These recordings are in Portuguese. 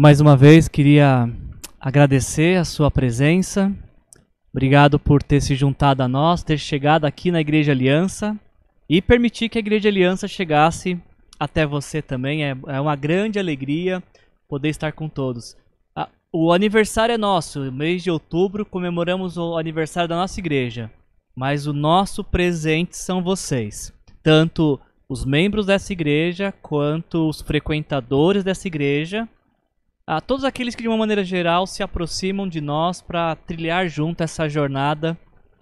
Mais uma vez queria agradecer a sua presença. Obrigado por ter se juntado a nós, ter chegado aqui na Igreja Aliança e permitir que a Igreja Aliança chegasse até você também. É, é uma grande alegria poder estar com todos. O aniversário é nosso, mês de outubro comemoramos o aniversário da nossa igreja, mas o nosso presente são vocês, tanto os membros dessa igreja quanto os frequentadores dessa igreja a todos aqueles que de uma maneira geral se aproximam de nós para trilhar junto essa jornada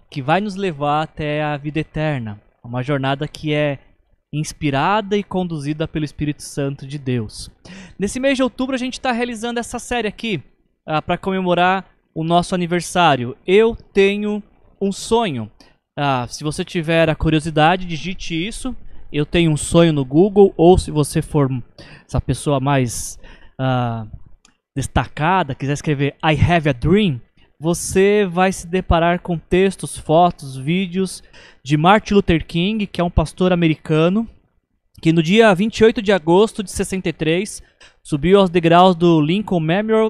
que vai nos levar até a vida eterna. Uma jornada que é inspirada e conduzida pelo Espírito Santo de Deus. Nesse mês de outubro a gente está realizando essa série aqui uh, para comemorar o nosso aniversário. Eu tenho um sonho. Uh, se você tiver a curiosidade, digite isso. Eu tenho um sonho no Google ou se você for essa pessoa mais uh, destacada, quiser escrever I have a dream, você vai se deparar com textos, fotos, vídeos de Martin Luther King, que é um pastor americano, que no dia 28 de agosto de 63 subiu aos degraus do Lincoln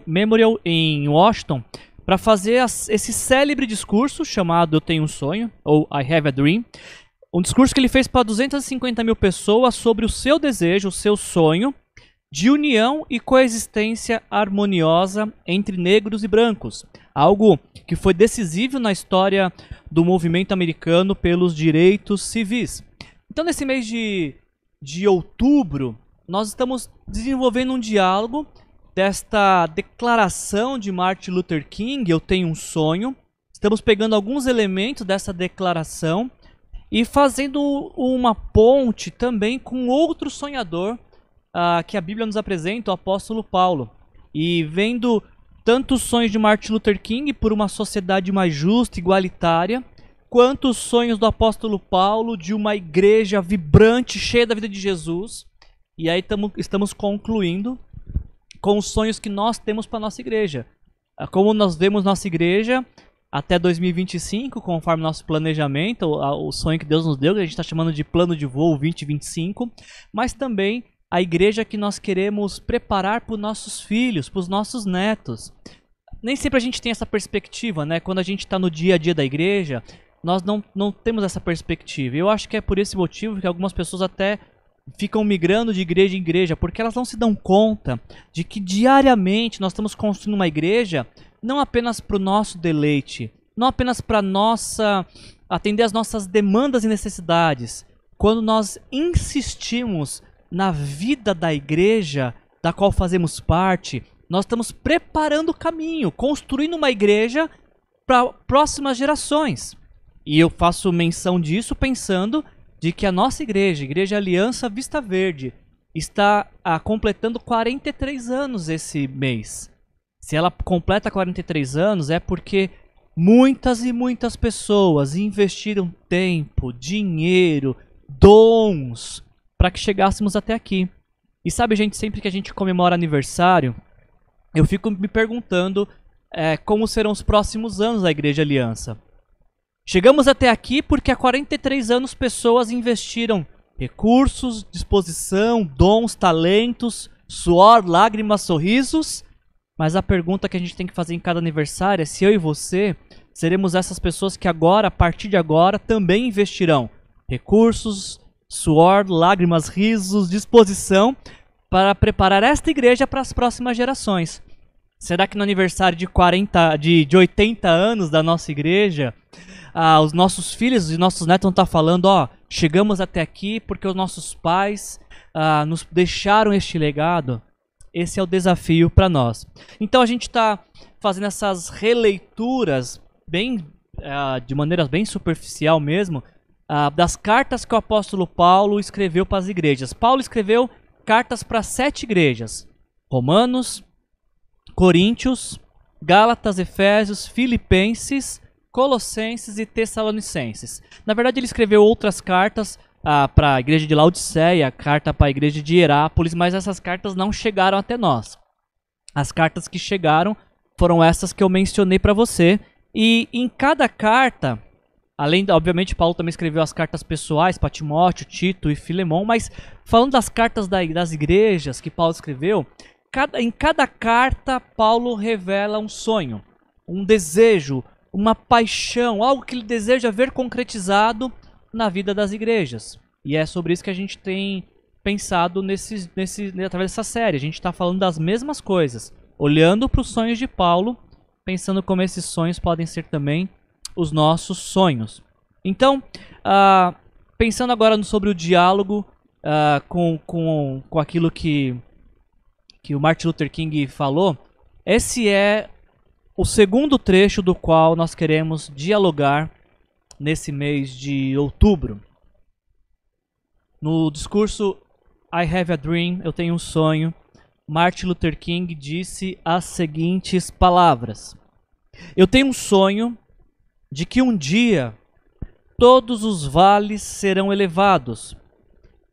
Memorial, em Washington para fazer esse célebre discurso chamado Eu Tenho um Sonho, ou I Have a Dream. Um discurso que ele fez para 250 mil pessoas sobre o seu desejo, o seu sonho de união e coexistência harmoniosa entre negros e brancos, algo que foi decisivo na história do movimento americano pelos direitos civis. Então, nesse mês de, de outubro, nós estamos desenvolvendo um diálogo desta declaração de Martin Luther King, Eu Tenho um Sonho. Estamos pegando alguns elementos dessa declaração e fazendo uma ponte também com outro sonhador uh, que a Bíblia nos apresenta, o apóstolo Paulo. E vendo tanto os sonhos de Martin Luther King por uma sociedade mais justa, igualitária, quanto os sonhos do apóstolo Paulo de uma igreja vibrante, cheia da vida de Jesus. E aí tamo, estamos concluindo com os sonhos que nós temos para nossa igreja. Ah, como nós vemos nossa igreja até 2025, conforme nosso planejamento, o, o sonho que Deus nos deu, que a gente está chamando de plano de voo 2025, mas também a igreja que nós queremos preparar para os nossos filhos, para os nossos netos. Nem sempre a gente tem essa perspectiva, né? Quando a gente está no dia a dia da igreja, nós não, não temos essa perspectiva. Eu acho que é por esse motivo que algumas pessoas até ficam migrando de igreja em igreja, porque elas não se dão conta de que diariamente nós estamos construindo uma igreja não apenas para o nosso deleite, não apenas para nossa atender as nossas demandas e necessidades. Quando nós insistimos na vida da igreja da qual fazemos parte, nós estamos preparando o caminho, construindo uma igreja para próximas gerações. E eu faço menção disso pensando de que a nossa igreja, Igreja Aliança Vista Verde, está ah, completando 43 anos esse mês. Se ela completa 43 anos é porque muitas e muitas pessoas investiram tempo, dinheiro, dons para que chegássemos até aqui. E sabe, gente, sempre que a gente comemora aniversário, eu fico me perguntando é, como serão os próximos anos da Igreja Aliança. Chegamos até aqui porque há 43 anos pessoas investiram recursos, disposição, dons, talentos, suor, lágrimas, sorrisos. Mas a pergunta que a gente tem que fazer em cada aniversário é se eu e você seremos essas pessoas que agora, a partir de agora, também investirão recursos, suor, lágrimas, risos, disposição para preparar esta igreja para as próximas gerações. Será que no aniversário de 40, de, de 80 anos da nossa igreja, ah, os nossos filhos e nossos netos vão estar falando, ó, chegamos até aqui porque os nossos pais ah, nos deixaram este legado? Esse é o desafio para nós. Então a gente está fazendo essas releituras bem, ah, de maneira bem superficial mesmo, ah, das cartas que o apóstolo Paulo escreveu para as igrejas. Paulo escreveu cartas para sete igrejas: Romanos, Coríntios, Gálatas, Efésios, Filipenses, Colossenses e Tessalonicenses. Na verdade, ele escreveu outras cartas ah, para a igreja de Laodiceia, carta para a igreja de Herápolis, mas essas cartas não chegaram até nós. As cartas que chegaram foram essas que eu mencionei para você. E em cada carta, Além, obviamente, Paulo também escreveu as cartas pessoais para Timóteo, Tito e Filemão, mas falando das cartas da, das igrejas que Paulo escreveu, cada, em cada carta, Paulo revela um sonho, um desejo, uma paixão, algo que ele deseja ver concretizado na vida das igrejas. E é sobre isso que a gente tem pensado nesse, nesse, através dessa série. A gente está falando das mesmas coisas, olhando para os sonhos de Paulo, pensando como esses sonhos podem ser também os nossos sonhos. Então, uh, pensando agora sobre o diálogo uh, com, com, com aquilo que, que o Martin Luther King falou, esse é o segundo trecho do qual nós queremos dialogar nesse mês de outubro. No discurso I Have a Dream, eu tenho um sonho, Martin Luther King disse as seguintes palavras: Eu tenho um sonho de que um dia todos os vales serão elevados,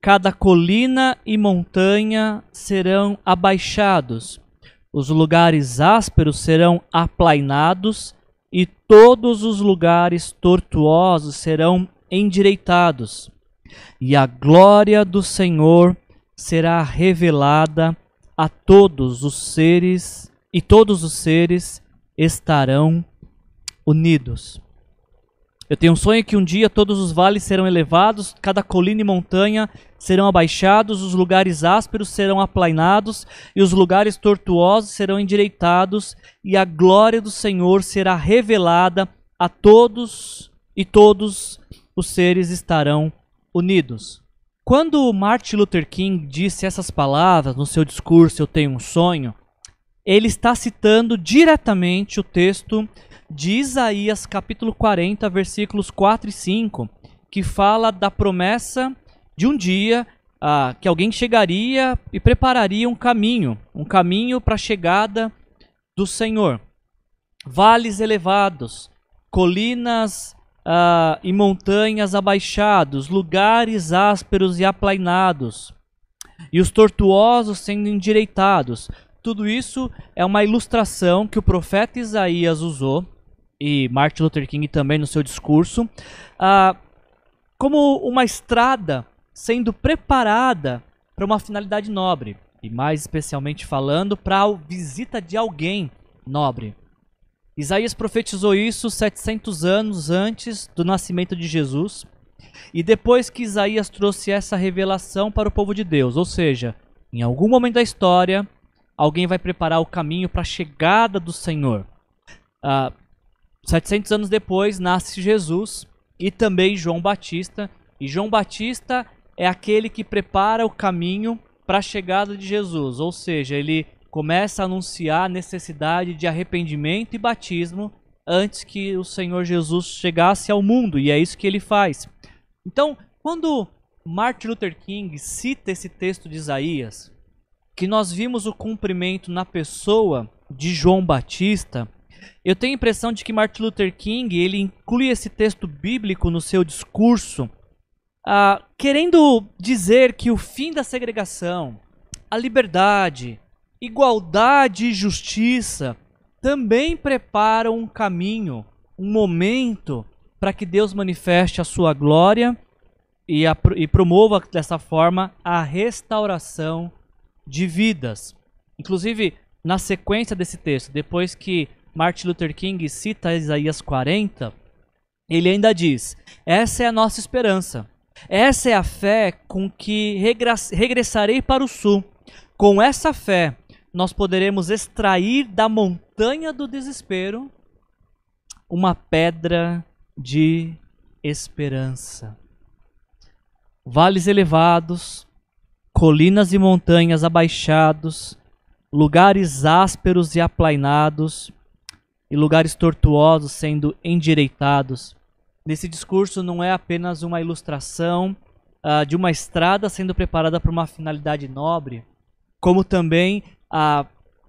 cada colina e montanha serão abaixados, os lugares ásperos serão aplainados e todos os lugares tortuosos serão endireitados, e a glória do Senhor será revelada a todos os seres, e todos os seres estarão unidos. Eu tenho um sonho que um dia todos os vales serão elevados, cada colina e montanha serão abaixados, os lugares ásperos serão aplainados e os lugares tortuosos serão endireitados, e a glória do Senhor será revelada a todos e todos os seres estarão unidos. Quando Martin Luther King disse essas palavras no seu discurso Eu tenho um sonho, ele está citando diretamente o texto de Isaías capítulo 40, versículos 4 e 5, que fala da promessa de um dia ah, que alguém chegaria e prepararia um caminho, um caminho para a chegada do Senhor. Vales elevados, colinas ah, e montanhas abaixados, lugares ásperos e aplainados, e os tortuosos sendo endireitados. Tudo isso é uma ilustração que o profeta Isaías usou e Martin Luther King também no seu discurso, ah, como uma estrada sendo preparada para uma finalidade nobre, e mais especialmente falando para a visita de alguém nobre. Isaías profetizou isso 700 anos antes do nascimento de Jesus, e depois que Isaías trouxe essa revelação para o povo de Deus, ou seja, em algum momento da história, alguém vai preparar o caminho para a chegada do Senhor. Uh, 700 anos depois nasce Jesus e também João Batista. E João Batista é aquele que prepara o caminho para a chegada de Jesus, ou seja, ele começa a anunciar a necessidade de arrependimento e batismo antes que o Senhor Jesus chegasse ao mundo, e é isso que ele faz. Então, quando Martin Luther King cita esse texto de Isaías, que nós vimos o cumprimento na pessoa de João Batista, eu tenho a impressão de que Martin Luther King ele inclui esse texto bíblico no seu discurso, uh, querendo dizer que o fim da segregação, a liberdade, igualdade e justiça também preparam um caminho, um momento para que Deus manifeste a sua glória e, a, e promova dessa forma a restauração de vidas. Inclusive, na sequência desse texto, depois que Martin Luther King cita Isaías 40, ele ainda diz: Essa é a nossa esperança. Essa é a fé com que regressarei para o sul. Com essa fé, nós poderemos extrair da montanha do desespero uma pedra de esperança. Vales elevados, colinas e montanhas abaixados, lugares ásperos e aplainados, e lugares tortuosos sendo endireitados. Nesse discurso não é apenas uma ilustração uh, de uma estrada sendo preparada para uma finalidade nobre, como também uh,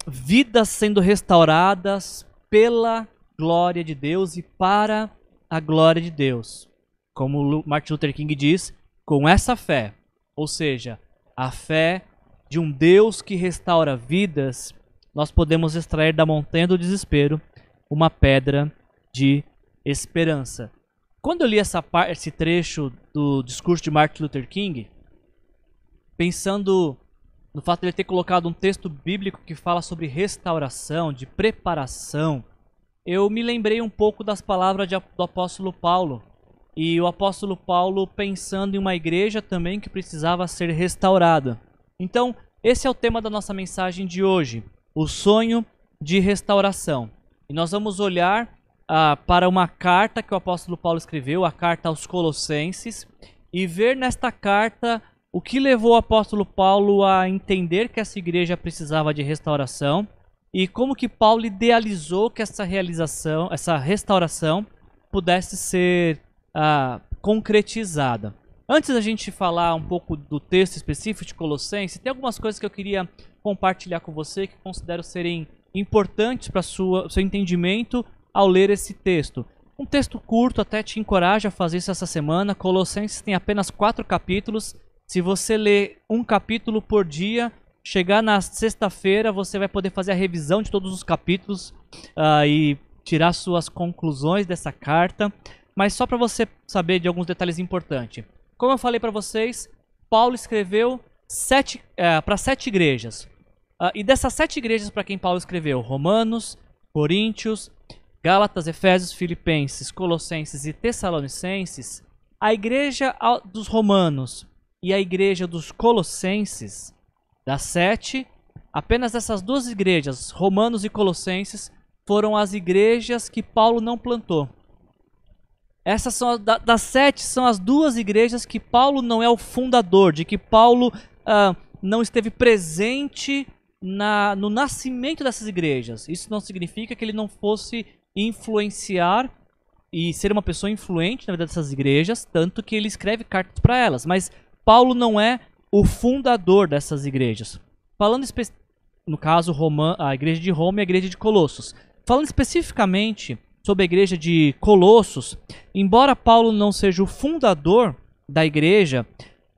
vidas sendo restauradas pela glória de Deus e para a glória de Deus. Como Martin Luther King diz, com essa fé, ou seja, a fé de um Deus que restaura vidas, nós podemos extrair da montanha do desespero uma pedra de esperança. Quando eu li essa parte, esse trecho do discurso de Martin Luther King, pensando no fato de ele ter colocado um texto bíblico que fala sobre restauração, de preparação, eu me lembrei um pouco das palavras de, do apóstolo Paulo. E o apóstolo Paulo pensando em uma igreja também que precisava ser restaurada. Então, esse é o tema da nossa mensagem de hoje: o sonho de restauração. E nós vamos olhar ah, para uma carta que o apóstolo Paulo escreveu, a carta aos Colossenses, e ver nesta carta o que levou o apóstolo Paulo a entender que essa igreja precisava de restauração e como que Paulo idealizou que essa realização, essa restauração pudesse ser ah, concretizada. Antes da gente falar um pouco do texto específico de Colossenses, tem algumas coisas que eu queria compartilhar com você que considero serem importantes para o seu entendimento ao ler esse texto. Um texto curto, até te encorajo a fazer isso essa semana. Colossenses tem apenas quatro capítulos. Se você ler um capítulo por dia, chegar na sexta-feira, você vai poder fazer a revisão de todos os capítulos uh, e tirar suas conclusões dessa carta. Mas só para você saber de alguns detalhes importantes. Como eu falei para vocês, Paulo escreveu sete, uh, para sete igrejas. Uh, e dessas sete igrejas para quem Paulo escreveu, Romanos, Coríntios, Gálatas, Efésios, Filipenses, Colossenses e Tessalonicenses, a igreja dos Romanos e a igreja dos Colossenses, das sete, apenas essas duas igrejas, Romanos e Colossenses, foram as igrejas que Paulo não plantou. Essas são das sete são as duas igrejas que Paulo não é o fundador, de que Paulo uh, não esteve presente na, no nascimento dessas igrejas. Isso não significa que ele não fosse influenciar e ser uma pessoa influente na vida dessas igrejas, tanto que ele escreve cartas para elas. Mas Paulo não é o fundador dessas igrejas. Falando no caso a igreja de Roma e a igreja de Colossos. Falando especificamente sobre a igreja de Colossos, embora Paulo não seja o fundador da igreja,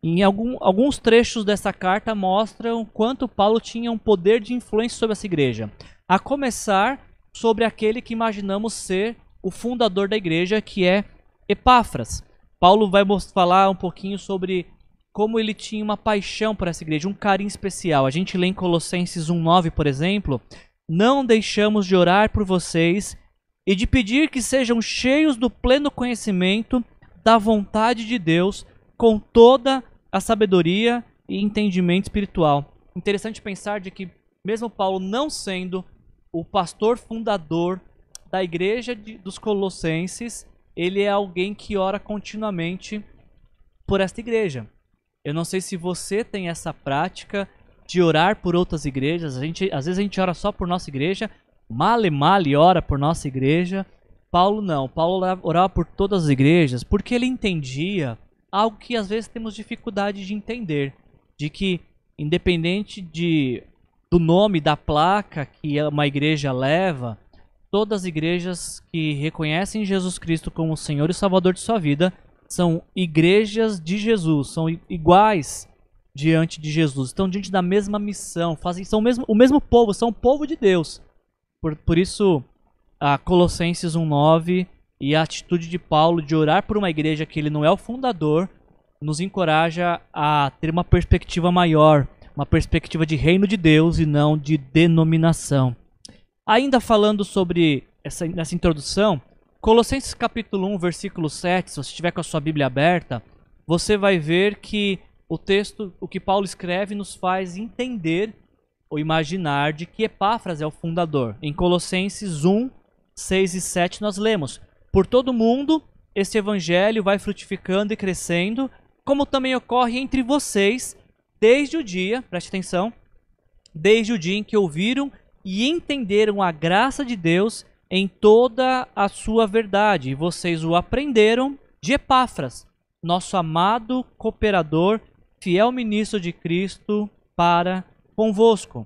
em algum, alguns trechos dessa carta mostram quanto Paulo tinha um poder de influência sobre essa igreja. A começar sobre aquele que imaginamos ser o fundador da igreja, que é Epáfras. Paulo vai falar um pouquinho sobre como ele tinha uma paixão por essa igreja, um carinho especial. A gente lê em Colossenses 1:9, por exemplo, não deixamos de orar por vocês e de pedir que sejam cheios do pleno conhecimento da vontade de Deus, com toda a sabedoria e entendimento espiritual. Interessante pensar de que mesmo Paulo não sendo o pastor fundador da igreja de, dos Colossenses, ele é alguém que ora continuamente por esta igreja. Eu não sei se você tem essa prática de orar por outras igrejas. A gente, às vezes a gente ora só por nossa igreja, male male ora por nossa igreja. Paulo não, Paulo orava por todas as igrejas porque ele entendia algo que às vezes temos dificuldade de entender, de que independente de do nome da placa que uma igreja leva, todas as igrejas que reconhecem Jesus Cristo como o Senhor e Salvador de sua vida são igrejas de Jesus, são iguais diante de Jesus, estão diante da mesma missão, fazem são o mesmo, o mesmo povo, são o povo de Deus. Por, por isso, a Colossenses 1:9 e a atitude de Paulo de orar por uma igreja que ele não é o fundador nos encoraja a ter uma perspectiva maior uma perspectiva de reino de Deus e não de denominação. Ainda falando sobre essa, essa introdução, Colossenses capítulo 1, versículo 7, se você estiver com a sua Bíblia aberta, você vai ver que o texto, o que Paulo escreve, nos faz entender ou imaginar de que Epáfras é o fundador. Em Colossenses 1, 6 e 7 nós lemos: Por todo mundo esse evangelho vai frutificando e crescendo, como também ocorre entre vocês desde o dia, preste atenção, desde o dia em que ouviram e entenderam a graça de Deus em toda a sua verdade, e vocês o aprenderam de Epáfras, nosso amado cooperador, fiel ministro de Cristo para convosco.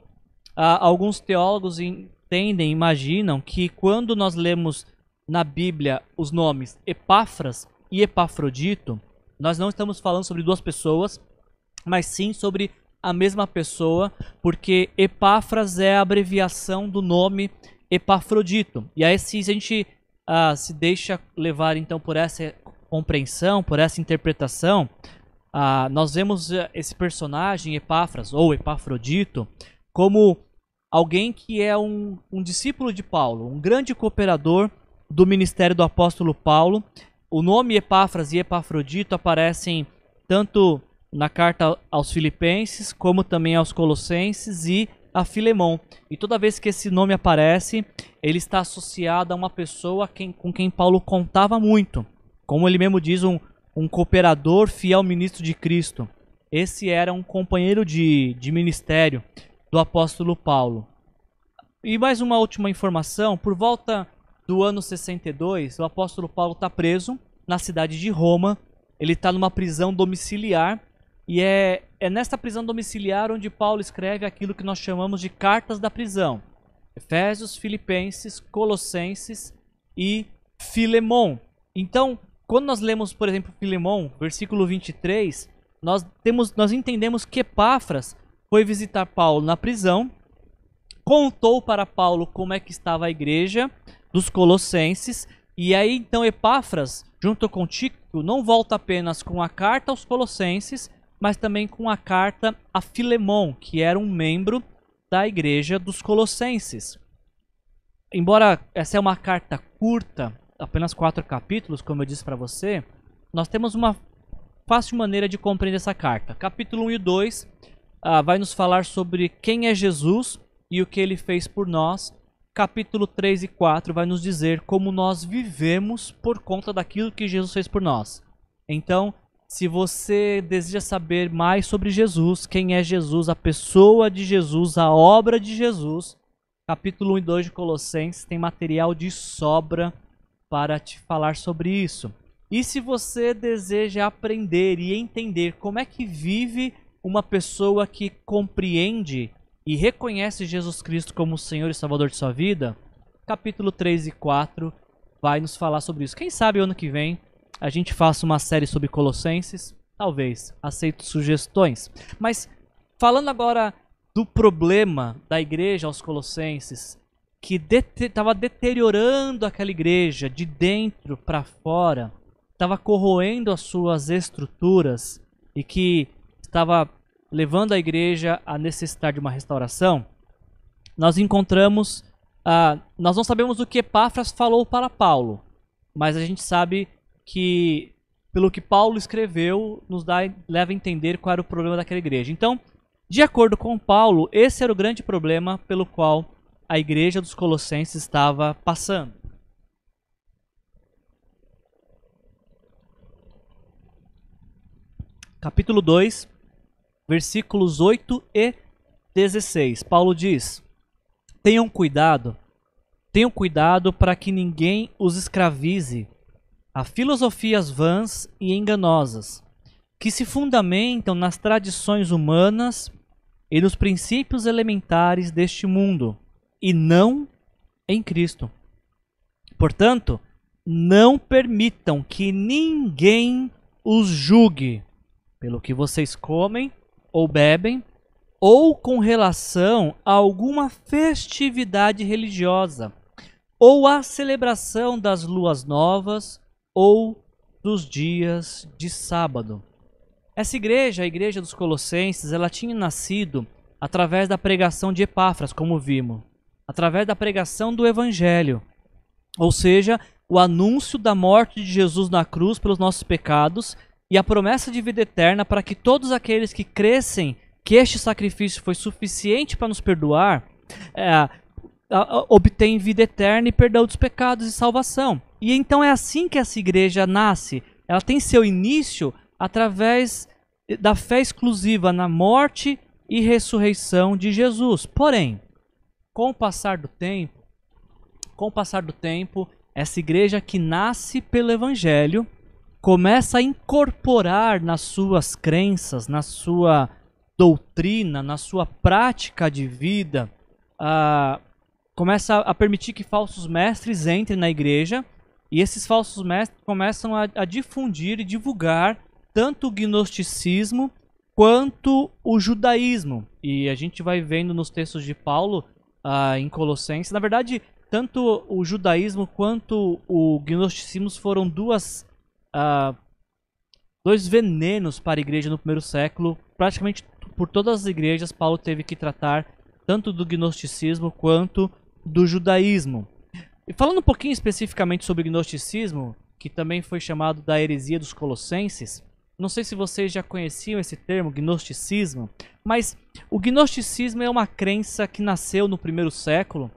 Ah, alguns teólogos entendem, imaginam que quando nós lemos na Bíblia os nomes Epáfras e Epafrodito, nós não estamos falando sobre duas pessoas, mas sim sobre a mesma pessoa, porque Epáfras é a abreviação do nome Epafrodito. E aí, se a gente uh, se deixa levar então por essa compreensão, por essa interpretação, ah, nós vemos eh, esse personagem, Epáfras, ou Epafrodito, como alguém que é um, um discípulo de Paulo, um grande cooperador do ministério do apóstolo Paulo. O nome Epáfras e Epafrodito aparecem tanto na carta aos Filipenses, como também aos Colossenses e a Filemão. E toda vez que esse nome aparece, ele está associado a uma pessoa quem, com quem Paulo contava muito. Como ele mesmo diz, um, um cooperador fiel ministro de Cristo. Esse era um companheiro de, de ministério do apóstolo Paulo. E mais uma última informação: por volta do ano 62, o apóstolo Paulo está preso na cidade de Roma. Ele está numa prisão domiciliar e é, é nesta prisão domiciliar onde Paulo escreve aquilo que nós chamamos de cartas da prisão: Efésios, Filipenses, Colossenses e Filemon. Então, quando nós lemos, por exemplo, Filemon, versículo 23, nós, temos, nós entendemos que Epáfras foi visitar Paulo na prisão, contou para Paulo como é que estava a igreja dos Colossenses, e aí então Epáfras, junto com Tico, não volta apenas com a carta aos Colossenses, mas também com a carta a Filemon, que era um membro da igreja dos Colossenses. Embora essa é uma carta curta, apenas quatro capítulos, como eu disse para você, nós temos uma fácil maneira de compreender essa carta. Capítulo 1 e 2 ah, vai nos falar sobre quem é Jesus e o que ele fez por nós. Capítulo 3 e 4 vai nos dizer como nós vivemos por conta daquilo que Jesus fez por nós. Então, se você deseja saber mais sobre Jesus, quem é Jesus, a pessoa de Jesus, a obra de Jesus, capítulo 1 e 2 de Colossenses tem material de sobra para te falar sobre isso. E se você deseja aprender e entender como é que vive uma pessoa que compreende e reconhece Jesus Cristo como Senhor e Salvador de sua vida, capítulo 3 e 4 vai nos falar sobre isso. Quem sabe ano que vem a gente faça uma série sobre Colossenses. Talvez. Aceito sugestões. Mas falando agora do problema da igreja aos Colossenses, que estava de deteriorando aquela igreja de dentro para fora, estava corroendo as suas estruturas e que estava levando a igreja a necessitar de uma restauração, nós encontramos, ah, nós não sabemos o que Epáfras falou para Paulo, mas a gente sabe que, pelo que Paulo escreveu, nos dá, leva a entender qual era o problema daquela igreja. Então, de acordo com Paulo, esse era o grande problema pelo qual a igreja dos Colossenses estava passando. Capítulo 2, versículos 8 e 16. Paulo diz: Tenham cuidado, tenham cuidado para que ninguém os escravize a filosofias vãs e enganosas, que se fundamentam nas tradições humanas e nos princípios elementares deste mundo, e não em Cristo. Portanto, não permitam que ninguém os julgue pelo que vocês comem ou bebem, ou com relação a alguma festividade religiosa, ou a celebração das luas novas, ou dos dias de sábado. Essa igreja, a igreja dos Colossenses, ela tinha nascido através da pregação de Epáfras, como vimos, através da pregação do evangelho. Ou seja, o anúncio da morte de Jesus na cruz pelos nossos pecados e a promessa de vida eterna para que todos aqueles que crescem que este sacrifício foi suficiente para nos perdoar, é, vida eterna e perdão dos pecados e salvação. E então é assim que essa igreja nasce. Ela tem seu início através da fé exclusiva na morte e ressurreição de Jesus. Porém, com o passar do tempo, com o passar do tempo, essa igreja que nasce pelo evangelho começa a incorporar nas suas crenças, na sua doutrina, na sua prática de vida, começa a permitir que falsos mestres entrem na igreja e esses falsos mestres começam a, a difundir e divulgar tanto o gnosticismo quanto o judaísmo. E a gente vai vendo nos textos de Paulo uh, em Colossenses, na verdade, tanto o judaísmo quanto o gnosticismo foram duas uh, dois venenos para a igreja no primeiro século. Praticamente por todas as igrejas, Paulo teve que tratar tanto do gnosticismo quanto do judaísmo. E falando um pouquinho especificamente sobre o gnosticismo, que também foi chamado da heresia dos colossenses, não sei se vocês já conheciam esse termo, gnosticismo, mas o gnosticismo é uma crença que nasceu no primeiro século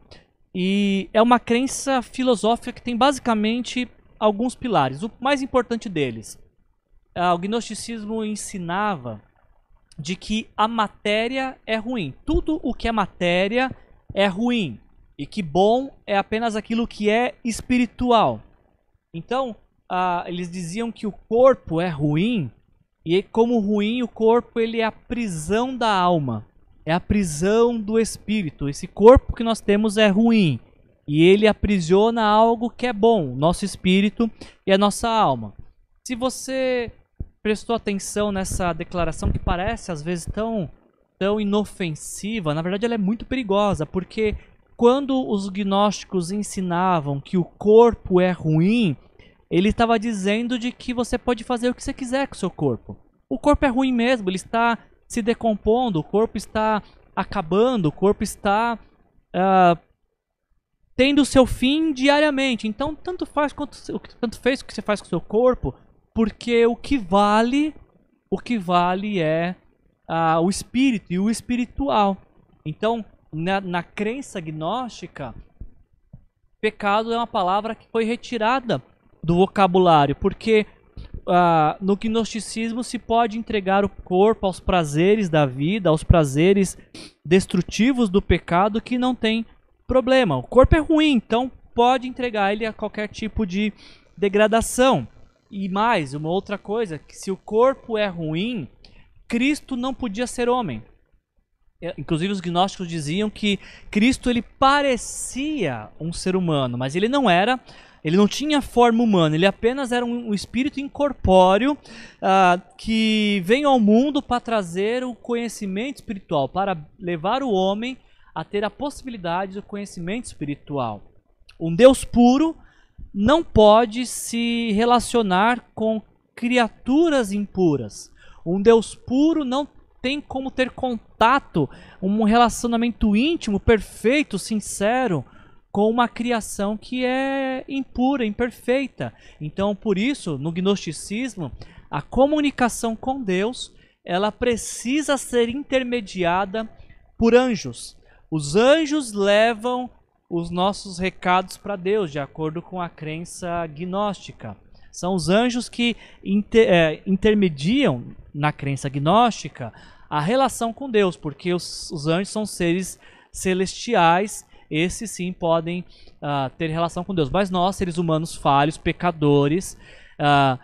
e é uma crença filosófica que tem basicamente alguns pilares. O mais importante deles, o gnosticismo ensinava de que a matéria é ruim. Tudo o que é matéria é ruim e que bom é apenas aquilo que é espiritual. Então, ah, eles diziam que o corpo é ruim e como ruim o corpo ele é a prisão da alma, é a prisão do espírito. Esse corpo que nós temos é ruim e ele aprisiona algo que é bom, nosso espírito e a nossa alma. Se você prestou atenção nessa declaração que parece às vezes tão tão inofensiva, na verdade ela é muito perigosa, porque quando os gnósticos ensinavam que o corpo é ruim, ele estava dizendo de que você pode fazer o que você quiser com o seu corpo. O corpo é ruim mesmo, ele está se decompondo, o corpo está acabando, o corpo está uh, tendo seu fim diariamente. Então, tanto faz quanto tanto fez o que você faz com o seu corpo, porque o que vale, o que vale é uh, o espírito e o espiritual. Então, na, na crença gnóstica, pecado é uma palavra que foi retirada do vocabulário, porque uh, no gnosticismo se pode entregar o corpo aos prazeres da vida, aos prazeres destrutivos do pecado que não tem problema. O corpo é ruim, então pode entregar ele a qualquer tipo de degradação. E mais, uma outra coisa, que se o corpo é ruim, Cristo não podia ser homem. É, inclusive os gnósticos diziam que Cristo ele parecia um ser humano, mas ele não era, ele não tinha forma humana, ele apenas era um, espírito incorpóreo uh, que vem ao mundo para trazer o conhecimento espiritual, para levar o homem a ter a possibilidade do conhecimento espiritual. Um Deus puro não pode se relacionar com criaturas impuras. Um Deus puro não tem como ter contato, um relacionamento íntimo, perfeito, sincero com uma criação que é impura, imperfeita. Então, por isso, no gnosticismo, a comunicação com Deus, ela precisa ser intermediada por anjos. Os anjos levam os nossos recados para Deus, de acordo com a crença gnóstica. São os anjos que inter, é, intermediam, na crença gnóstica, a relação com Deus, porque os, os anjos são seres celestiais, esses sim podem uh, ter relação com Deus. Mas nós, seres humanos falhos, pecadores, uh,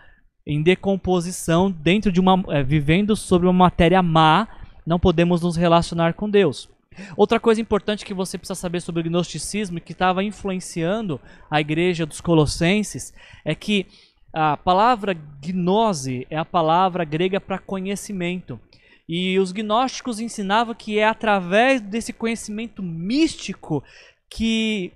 em decomposição, dentro de uma. Uh, vivendo sobre uma matéria má, não podemos nos relacionar com Deus. Outra coisa importante que você precisa saber sobre o gnosticismo e que estava influenciando a igreja dos Colossenses é que a palavra gnose é a palavra grega para conhecimento. E os gnósticos ensinavam que é através desse conhecimento místico que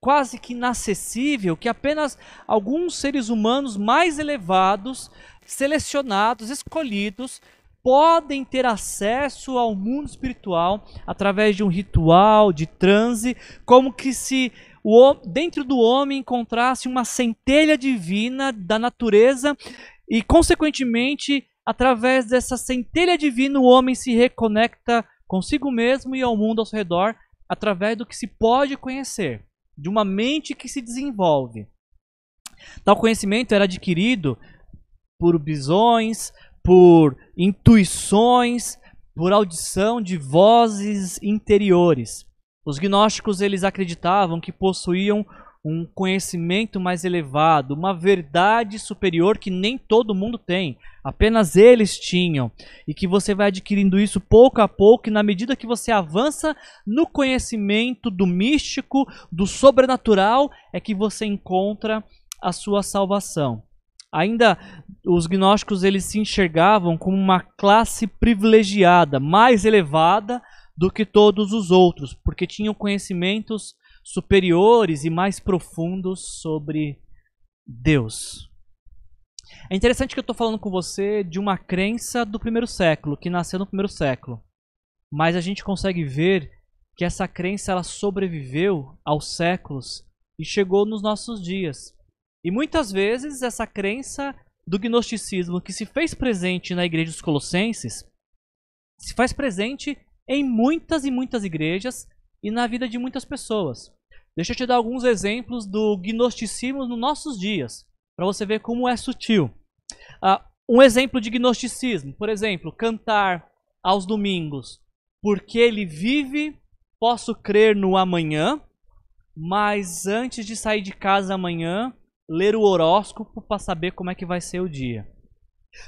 quase que inacessível, que apenas alguns seres humanos mais elevados, selecionados, escolhidos, podem ter acesso ao mundo espiritual através de um ritual de transe, como que se o, dentro do homem encontrasse uma centelha divina da natureza e, consequentemente, através dessa centelha divina, o homem se reconecta consigo mesmo e ao mundo ao seu redor através do que se pode conhecer, de uma mente que se desenvolve. Tal conhecimento era adquirido por visões, por intuições, por audição de vozes interiores. Os gnósticos eles acreditavam que possuíam um conhecimento mais elevado, uma verdade superior que nem todo mundo tem, apenas eles tinham, e que você vai adquirindo isso pouco a pouco, e na medida que você avança no conhecimento do místico, do sobrenatural, é que você encontra a sua salvação. Ainda os gnósticos eles se enxergavam como uma classe privilegiada, mais elevada do que todos os outros, porque tinham conhecimentos superiores e mais profundos sobre Deus. É interessante que eu estou falando com você de uma crença do primeiro século, que nasceu no primeiro século. Mas a gente consegue ver que essa crença ela sobreviveu aos séculos e chegou nos nossos dias. E muitas vezes essa crença do gnosticismo que se fez presente na igreja dos Colossenses se faz presente em muitas e muitas igrejas e na vida de muitas pessoas. Deixa eu te dar alguns exemplos do gnosticismo nos nossos dias, para você ver como é sutil. Uh, um exemplo de gnosticismo, por exemplo, cantar aos domingos, porque ele vive, posso crer no amanhã, mas antes de sair de casa amanhã, ler o horóscopo para saber como é que vai ser o dia.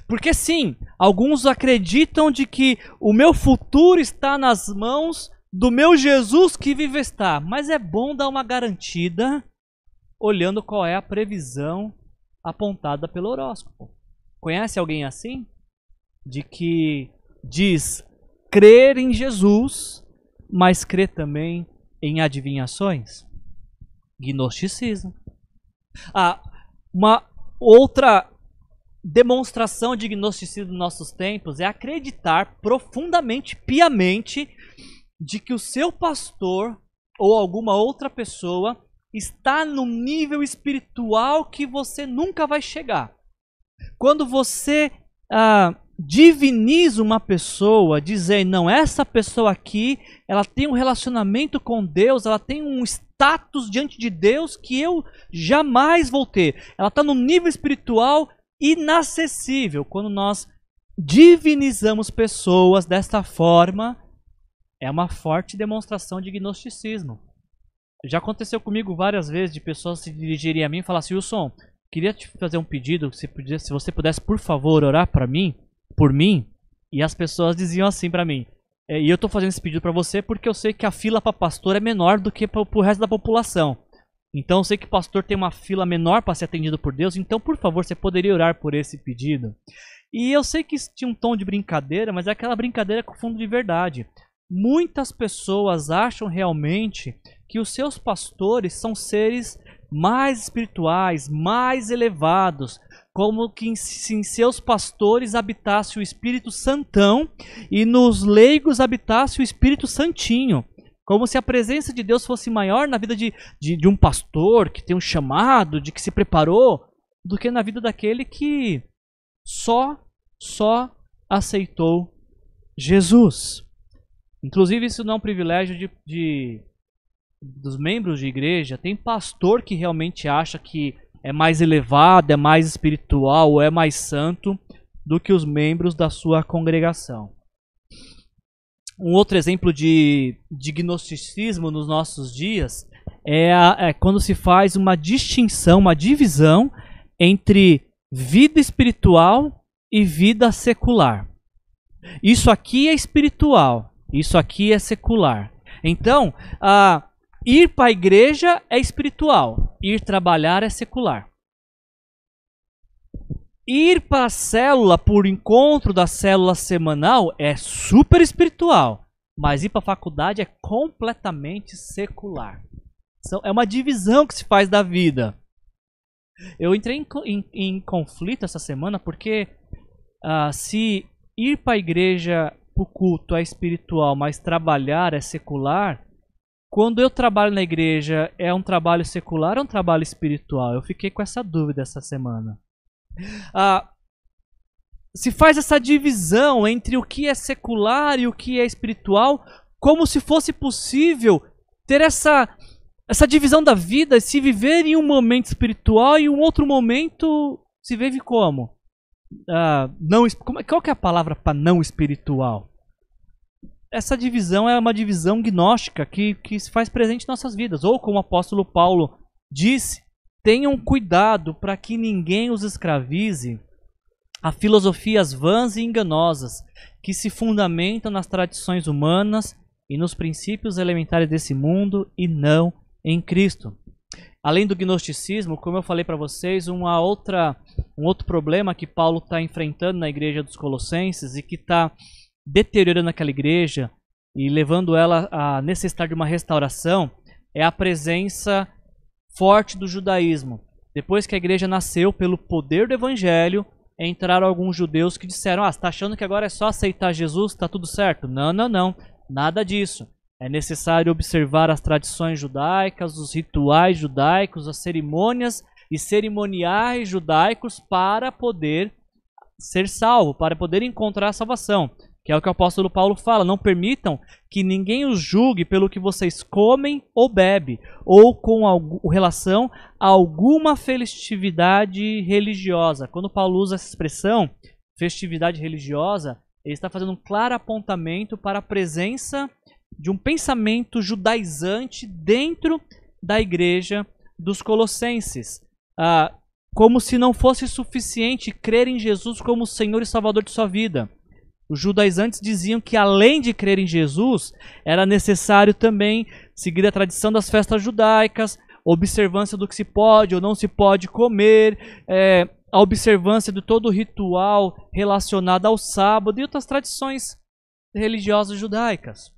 Porque sim, alguns acreditam de que o meu futuro está nas mãos do meu Jesus que vive está, mas é bom dar uma garantida olhando qual é a previsão apontada pelo horóscopo. Conhece alguém assim? De que diz crer em Jesus, mas crê também em adivinhações? Gnosticismo. Ah, uma outra demonstração de gnosticismo nos nossos tempos é acreditar profundamente, piamente, de que o seu pastor ou alguma outra pessoa está no nível espiritual que você nunca vai chegar. Quando você ah, diviniza uma pessoa, dizendo, não, essa pessoa aqui, ela tem um relacionamento com Deus, ela tem um status diante de Deus que eu jamais vou ter. Ela está no nível espiritual inacessível. Quando nós divinizamos pessoas desta forma, é uma forte demonstração de gnosticismo. Já aconteceu comigo várias vezes de pessoas se dirigirem a mim e falar assim, Wilson, queria te fazer um pedido, se, se você pudesse, por favor, orar para mim, por mim. E as pessoas diziam assim para mim, é, e eu estou fazendo esse pedido para você porque eu sei que a fila para pastor é menor do que para o resto da população. Então eu sei que pastor tem uma fila menor para ser atendido por Deus, então por favor, você poderia orar por esse pedido. E eu sei que isso tinha um tom de brincadeira, mas é aquela brincadeira com fundo de verdade. Muitas pessoas acham realmente que os seus pastores são seres mais espirituais, mais elevados, como que em seus pastores habitasse o Espírito Santão e nos leigos habitasse o Espírito Santinho. Como se a presença de Deus fosse maior na vida de, de, de um pastor que tem um chamado, de que se preparou, do que na vida daquele que só, só aceitou Jesus. Inclusive, isso não é um privilégio de, de, dos membros de igreja. Tem pastor que realmente acha que é mais elevado, é mais espiritual, é mais santo do que os membros da sua congregação. Um outro exemplo de, de gnosticismo nos nossos dias é, a, é quando se faz uma distinção, uma divisão entre vida espiritual e vida secular. Isso aqui é espiritual, isso aqui é secular. Então, a, ir para a igreja é espiritual, ir trabalhar é secular. Ir para a célula por encontro da célula semanal é super espiritual, mas ir para a faculdade é completamente secular. É uma divisão que se faz da vida. Eu entrei em, em, em conflito essa semana porque uh, se ir para a igreja, para o culto é espiritual, mas trabalhar é secular, quando eu trabalho na igreja, é um trabalho secular ou um trabalho espiritual? Eu fiquei com essa dúvida essa semana. Ah, se faz essa divisão entre o que é secular e o que é espiritual, como se fosse possível ter essa, essa divisão da vida, se viver em um momento espiritual e um outro momento se vive como? Ah, não, qual que é a palavra para não espiritual? Essa divisão é uma divisão gnóstica que, que se faz presente em nossas vidas. Ou como o apóstolo Paulo disse, Tenham cuidado para que ninguém os escravize a filosofias vãs e enganosas que se fundamentam nas tradições humanas e nos princípios elementares desse mundo e não em Cristo. Além do gnosticismo, como eu falei para vocês, uma outra, um outro problema que Paulo está enfrentando na igreja dos Colossenses e que está deteriorando aquela igreja e levando ela a necessitar de uma restauração é a presença forte do judaísmo. Depois que a igreja nasceu, pelo poder do evangelho, entraram alguns judeus que disseram: Ah, está achando que agora é só aceitar Jesus, está tudo certo? Não, não, não. Nada disso. É necessário observar as tradições judaicas, os rituais judaicos, as cerimônias e cerimoniais judaicos para poder ser salvo, para poder encontrar a salvação. Que é o que o apóstolo Paulo fala: não permitam que ninguém os julgue pelo que vocês comem ou bebem, ou com algum, relação a alguma festividade religiosa. Quando Paulo usa essa expressão, festividade religiosa, ele está fazendo um claro apontamento para a presença de um pensamento judaizante dentro da igreja dos Colossenses. Ah, como se não fosse suficiente crer em Jesus como Senhor e Salvador de sua vida. Os judaizantes diziam que além de crer em Jesus, era necessário também seguir a tradição das festas judaicas, observância do que se pode ou não se pode comer, é, a observância de todo o ritual relacionado ao sábado e outras tradições religiosas judaicas.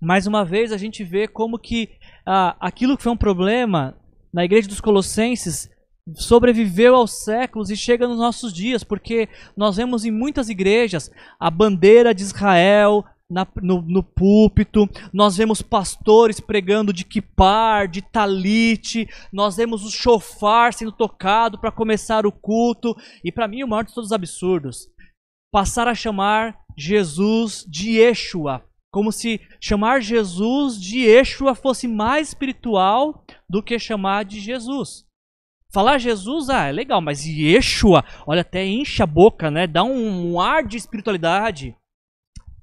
Mais uma vez, a gente vê como que ah, aquilo que foi um problema na igreja dos Colossenses sobreviveu aos séculos e chega nos nossos dias, porque nós vemos em muitas igrejas a bandeira de Israel na, no, no, púlpito, nós vemos pastores pregando de kipar, de talite, nós vemos o chofar sendo tocado para começar o culto, e para mim o maior de todos os absurdos, passar a chamar Jesus de Yeshua, como se chamar Jesus de Yeshua fosse mais espiritual do que chamar de Jesus. Falar Jesus, ah, é legal, mas Yeshua, olha, até enche a boca, né? Dá um, um ar de espiritualidade.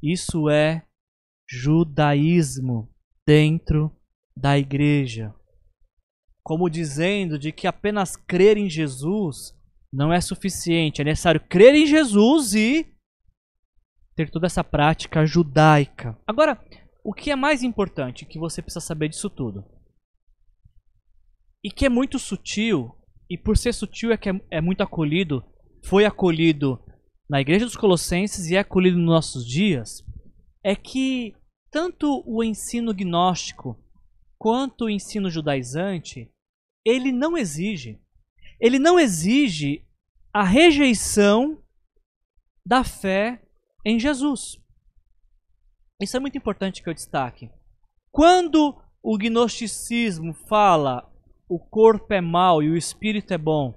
Isso é judaísmo dentro da igreja. Como dizendo de que apenas crer em Jesus não é suficiente, é necessário crer em Jesus e ter toda essa prática judaica. Agora, o que é mais importante que você precisa saber disso tudo? E que é muito sutil, e por ser sutil é que é, é muito acolhido, foi acolhido na igreja dos Colossenses e é acolhido nos nossos dias, é que tanto o ensino gnóstico quanto o ensino judaizante, ele não exige. Ele não exige a rejeição da fé em Jesus. Isso é muito importante que eu destaque. Quando o gnosticismo fala o corpo é mau e o espírito é bom.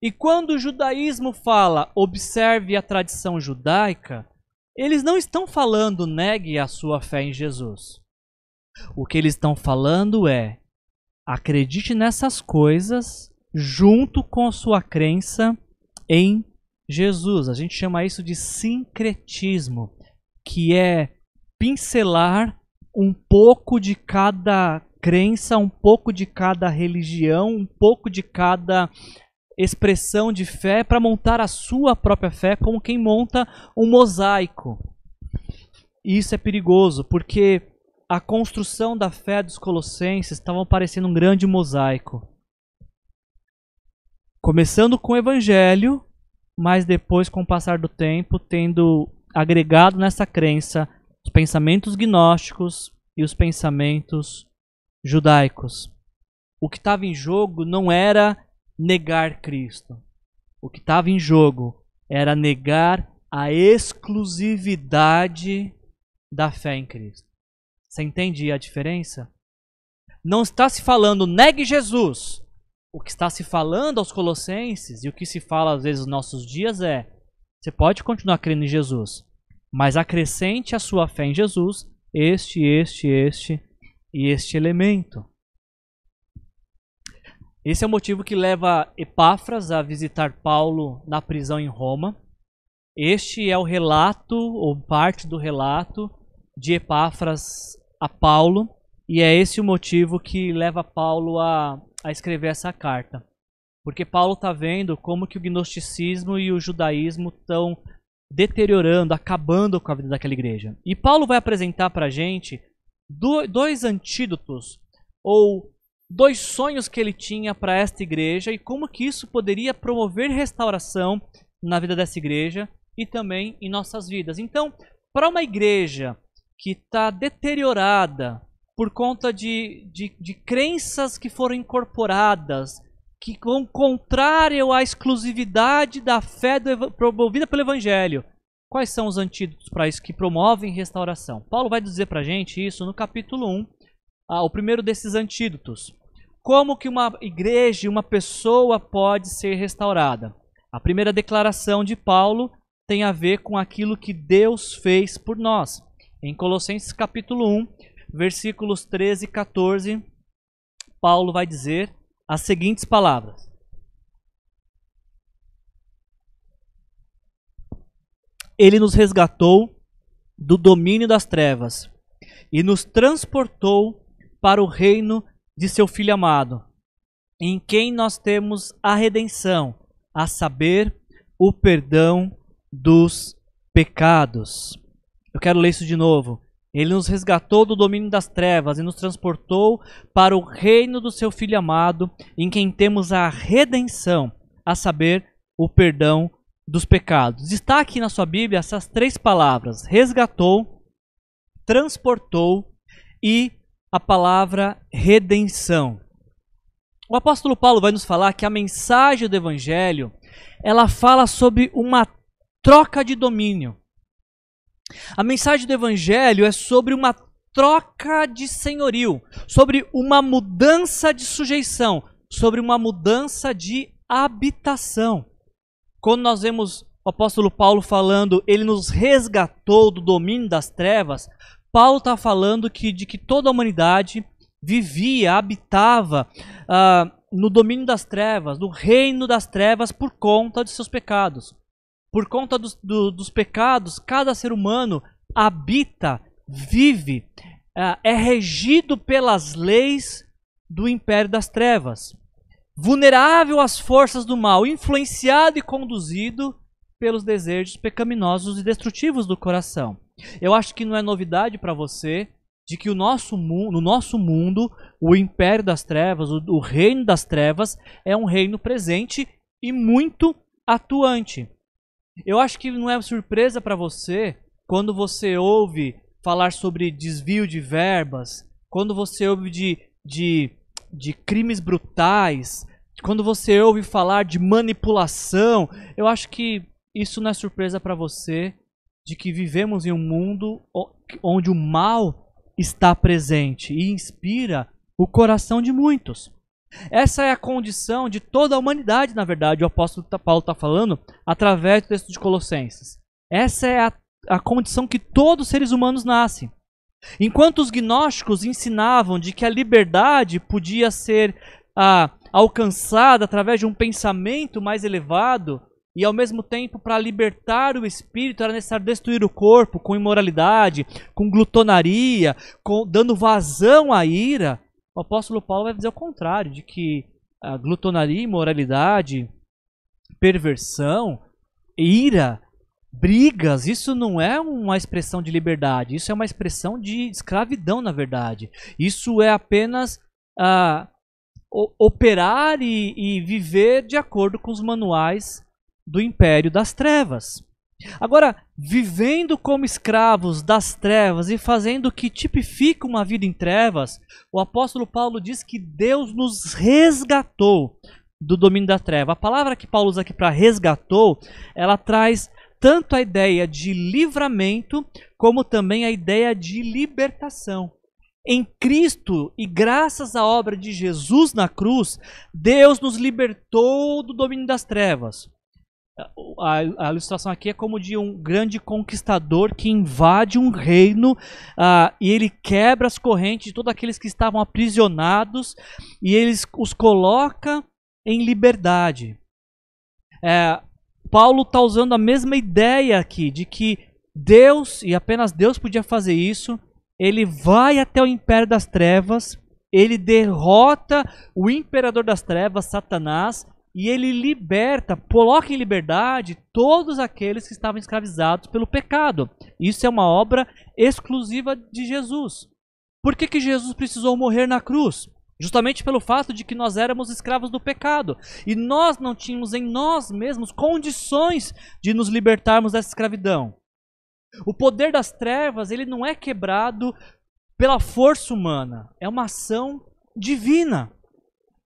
E quando o judaísmo fala observe a tradição judaica, eles não estão falando negue a sua fé em Jesus. O que eles estão falando é acredite nessas coisas junto com a sua crença em Jesus. A gente chama isso de sincretismo, que é pincelar um pouco de cada crença, um pouco de cada religião, um pouco de cada expressão de fé para montar a sua própria fé, como quem monta um mosaico. Isso é perigoso, porque a construção da fé dos colossenses estava parecendo um grande mosaico. Começando com o evangelho, mas depois, com o passar do tempo, tendo agregado nessa crença os pensamentos gnósticos e os pensamentos judaicos. O que estava em jogo não era negar Cristo. O que estava em jogo era negar a exclusividade da fé em Cristo. Você entende a diferença? Não está se falando negue Jesus. O que está se falando aos colossenses e o que se fala às vezes nos nossos dias é: você pode continuar crendo em Jesus, mas acrescente a sua fé em Jesus este, este, este e este elemento. Esse é o motivo que leva Epáfras a visitar Paulo na prisão em Roma. Este é o relato, ou parte do relato, de Epáfras a Paulo, e é esse o motivo que leva Paulo a, a escrever essa carta. Porque Paulo está vendo como que o gnosticismo e o judaísmo estão deteriorando, acabando com a vida daquela igreja. E Paulo vai apresentar para a gente dois antídotos ou dois sonhos que ele tinha para esta igreja e como que isso poderia promover restauração na vida dessa igreja e também em nossas vidas. Então, para uma igreja que está deteriorada por conta de, de, de crenças que foram incorporadas que vão contrário à exclusividade da fé do, promovida pelo Evangelho. Quais são os antídotos para isso que promovem restauração? Paulo vai dizer para a gente isso no capítulo 1, ah, o primeiro desses antídotos. Como que uma igreja, uma pessoa pode ser restaurada? A primeira declaração de Paulo tem a ver com aquilo que Deus fez por nós. Em Colossenses capítulo 1, versículos 13 e 14, Paulo vai dizer as seguintes palavras: Ele nos resgatou do domínio das trevas e nos transportou para o reino de seu Filho amado, em quem nós temos a redenção, a saber, o perdão dos pecados. Eu quero ler isso de novo. Ele nos resgatou do domínio das trevas e nos transportou para o reino do seu Filho amado, em quem temos a redenção, a saber, o perdão dos pecados. Está aqui na sua Bíblia essas três palavras: resgatou, transportou e a palavra redenção. O apóstolo Paulo vai nos falar que a mensagem do evangelho, ela fala sobre uma troca de domínio. A mensagem do Evangelho é sobre uma troca de senhorio, sobre uma mudança de sujeição, sobre uma mudança de habitação. Quando nós vemos o apóstolo Paulo falando, ele nos resgatou do domínio das trevas, Paulo está falando que, de que toda a humanidade vivia, habitava uh, no domínio das trevas, no reino das trevas por conta de seus pecados. Por conta dos, do, dos pecados, cada ser humano habita, vive, é, é regido pelas leis do império das trevas. Vulnerável às forças do mal, influenciado e conduzido pelos desejos pecaminosos e destrutivos do coração. Eu acho que não é novidade para você de que o nosso no nosso mundo, o império das trevas, o, o reino das trevas, é um reino presente e muito atuante. Eu acho que não é surpresa para você quando você ouve falar sobre desvio de verbas, quando você ouve de, de, de crimes brutais, quando você ouve falar de manipulação. Eu acho que isso não é surpresa para você de que vivemos em um mundo onde o mal está presente e inspira o coração de muitos. Essa é a condição de toda a humanidade, na verdade, o apóstolo Paulo está falando através do texto de Colossenses. Essa é a, a condição que todos os seres humanos nascem. Enquanto os gnósticos ensinavam de que a liberdade podia ser ah, alcançada através de um pensamento mais elevado, e ao mesmo tempo, para libertar o espírito, era necessário destruir o corpo com imoralidade, com glutonaria, com, dando vazão à ira, o apóstolo Paulo vai dizer o contrário, de que a glutonaria, imoralidade, perversão, ira, brigas, isso não é uma expressão de liberdade, isso é uma expressão de escravidão, na verdade. Isso é apenas uh, operar e, e viver de acordo com os manuais do império das trevas. Agora, vivendo como escravos das trevas e fazendo o que tipifica uma vida em trevas, o apóstolo Paulo diz que Deus nos resgatou do domínio da treva. A palavra que Paulo usa aqui para resgatou, ela traz tanto a ideia de livramento, como também a ideia de libertação. Em Cristo e graças à obra de Jesus na cruz, Deus nos libertou do domínio das trevas a, a, ilustração aqui é como de um grande conquistador que invade um reino uh, e ele quebra as correntes de todos aqueles que estavam aprisionados e eles os coloca em liberdade. É, Paulo está usando a mesma ideia aqui de que Deus, e apenas Deus podia fazer isso, ele vai até o império das trevas, ele derrota o imperador das trevas, Satanás, e ele liberta, coloca em liberdade todos aqueles que estavam escravizados pelo pecado. Isso é uma obra exclusiva de Jesus. Por que, que Jesus precisou morrer na cruz? Justamente pelo fato de que nós éramos escravos do pecado e nós não tínhamos em nós mesmos condições de nos libertarmos dessa escravidão. O poder das trevas, ele não é quebrado pela força humana, é uma ação divina.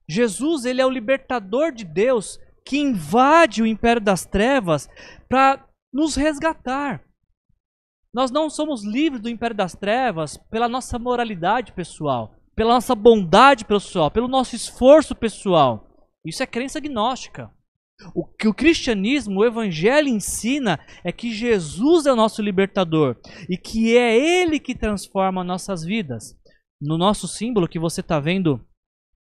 Jesus, ele é o libertador de Deus que invade o império das trevas para nos resgatar. Nós não somos livres do império das trevas pela nossa moralidade pessoal, pela nossa bondade pessoal, pelo nosso esforço pessoal. Isso é crença gnóstica. O que o cristianismo, o evangelho ensina é que Jesus é o nosso libertador e que é ele que transforma nossas vidas. No nosso símbolo que você está vendo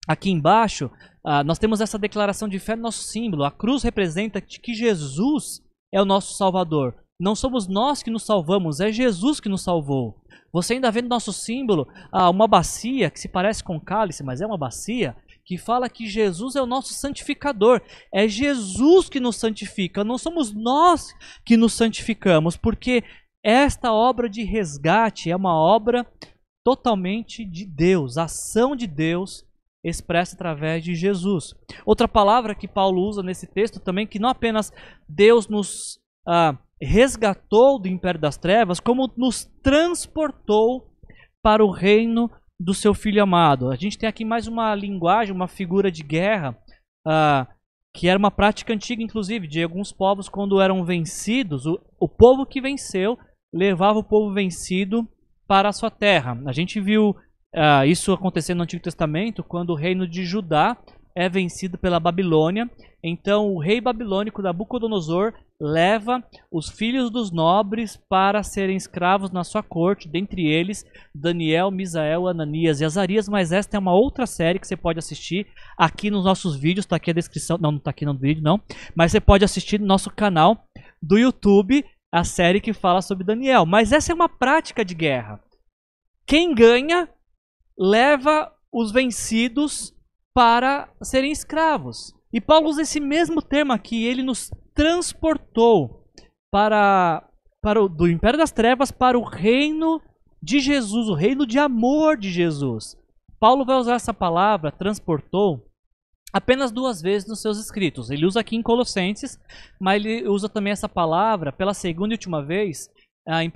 aqui embaixo, uh, nós temos essa declaração de fé no nosso símbolo. A cruz representa que Jesus é o nosso Salvador. Não somos nós que nos salvamos, é Jesus que nos salvou. Você ainda vê no nosso símbolo uh, uma bacia que se parece com cálice, mas é uma bacia que fala que Jesus é o nosso santificador. É Jesus que nos santifica, não somos nós que nos santificamos, porque esta obra de resgate é uma obra totalmente de Deus, ação de Deus expressa através de Jesus. Outra palavra que Paulo usa nesse texto também, que não apenas Deus nos ah, resgatou do império das trevas, como nos transportou para o reino do seu filho amado. A gente tem aqui mais uma linguagem, uma figura de guerra, uh, que era uma prática antiga, inclusive, de alguns povos quando eram vencidos. O, o povo que venceu levava o povo vencido para a sua terra. A gente viu uh, isso acontecer no Antigo Testamento, quando o reino de Judá é vencido pela Babilônia. Então o rei babilônico Nabucodonosor leva os filhos dos nobres para serem escravos na sua corte, dentre eles Daniel, Misael, Ananias e Azarias, mas esta é uma outra série que você pode assistir aqui nos nossos vídeos, está aqui a descrição, não, não está aqui no vídeo não, mas você pode assistir no nosso canal do YouTube a série que fala sobre Daniel, mas essa é uma prática de guerra. Quem ganha leva os vencidos para serem escravos. E Paulo usa esse mesmo termo aqui, ele nos transportou para, para o, do império das trevas para o reino de Jesus, o reino de amor de Jesus. Paulo vai usar essa palavra, transportou, apenas duas vezes nos seus escritos. Ele usa aqui em Colossenses, mas ele usa também essa palavra pela segunda e última vez ah, em 1,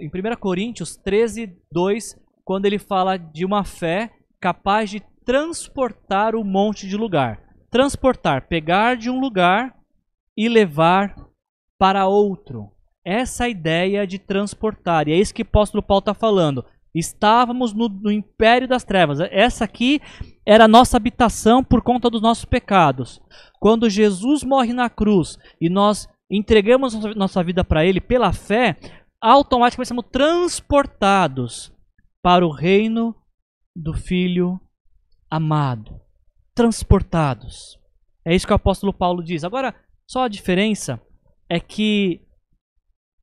em 1 Coríntios 13, 2, quando ele fala de uma fé capaz de transportar o monte de lugar. Transportar, pegar de um lugar e levar para outro. Essa é ideia de transportar. E é isso que o apóstolo Paulo está falando. Estávamos no, no, império das trevas. Essa aqui era a nossa habitação por conta dos nossos pecados. Quando Jesus morre na cruz e nós entregamos nossa vida para Ele pela fé, automaticamente somos transportados para o reino do Filho amado. Transportados. É isso que o apóstolo Paulo diz. Agora, só a diferença é que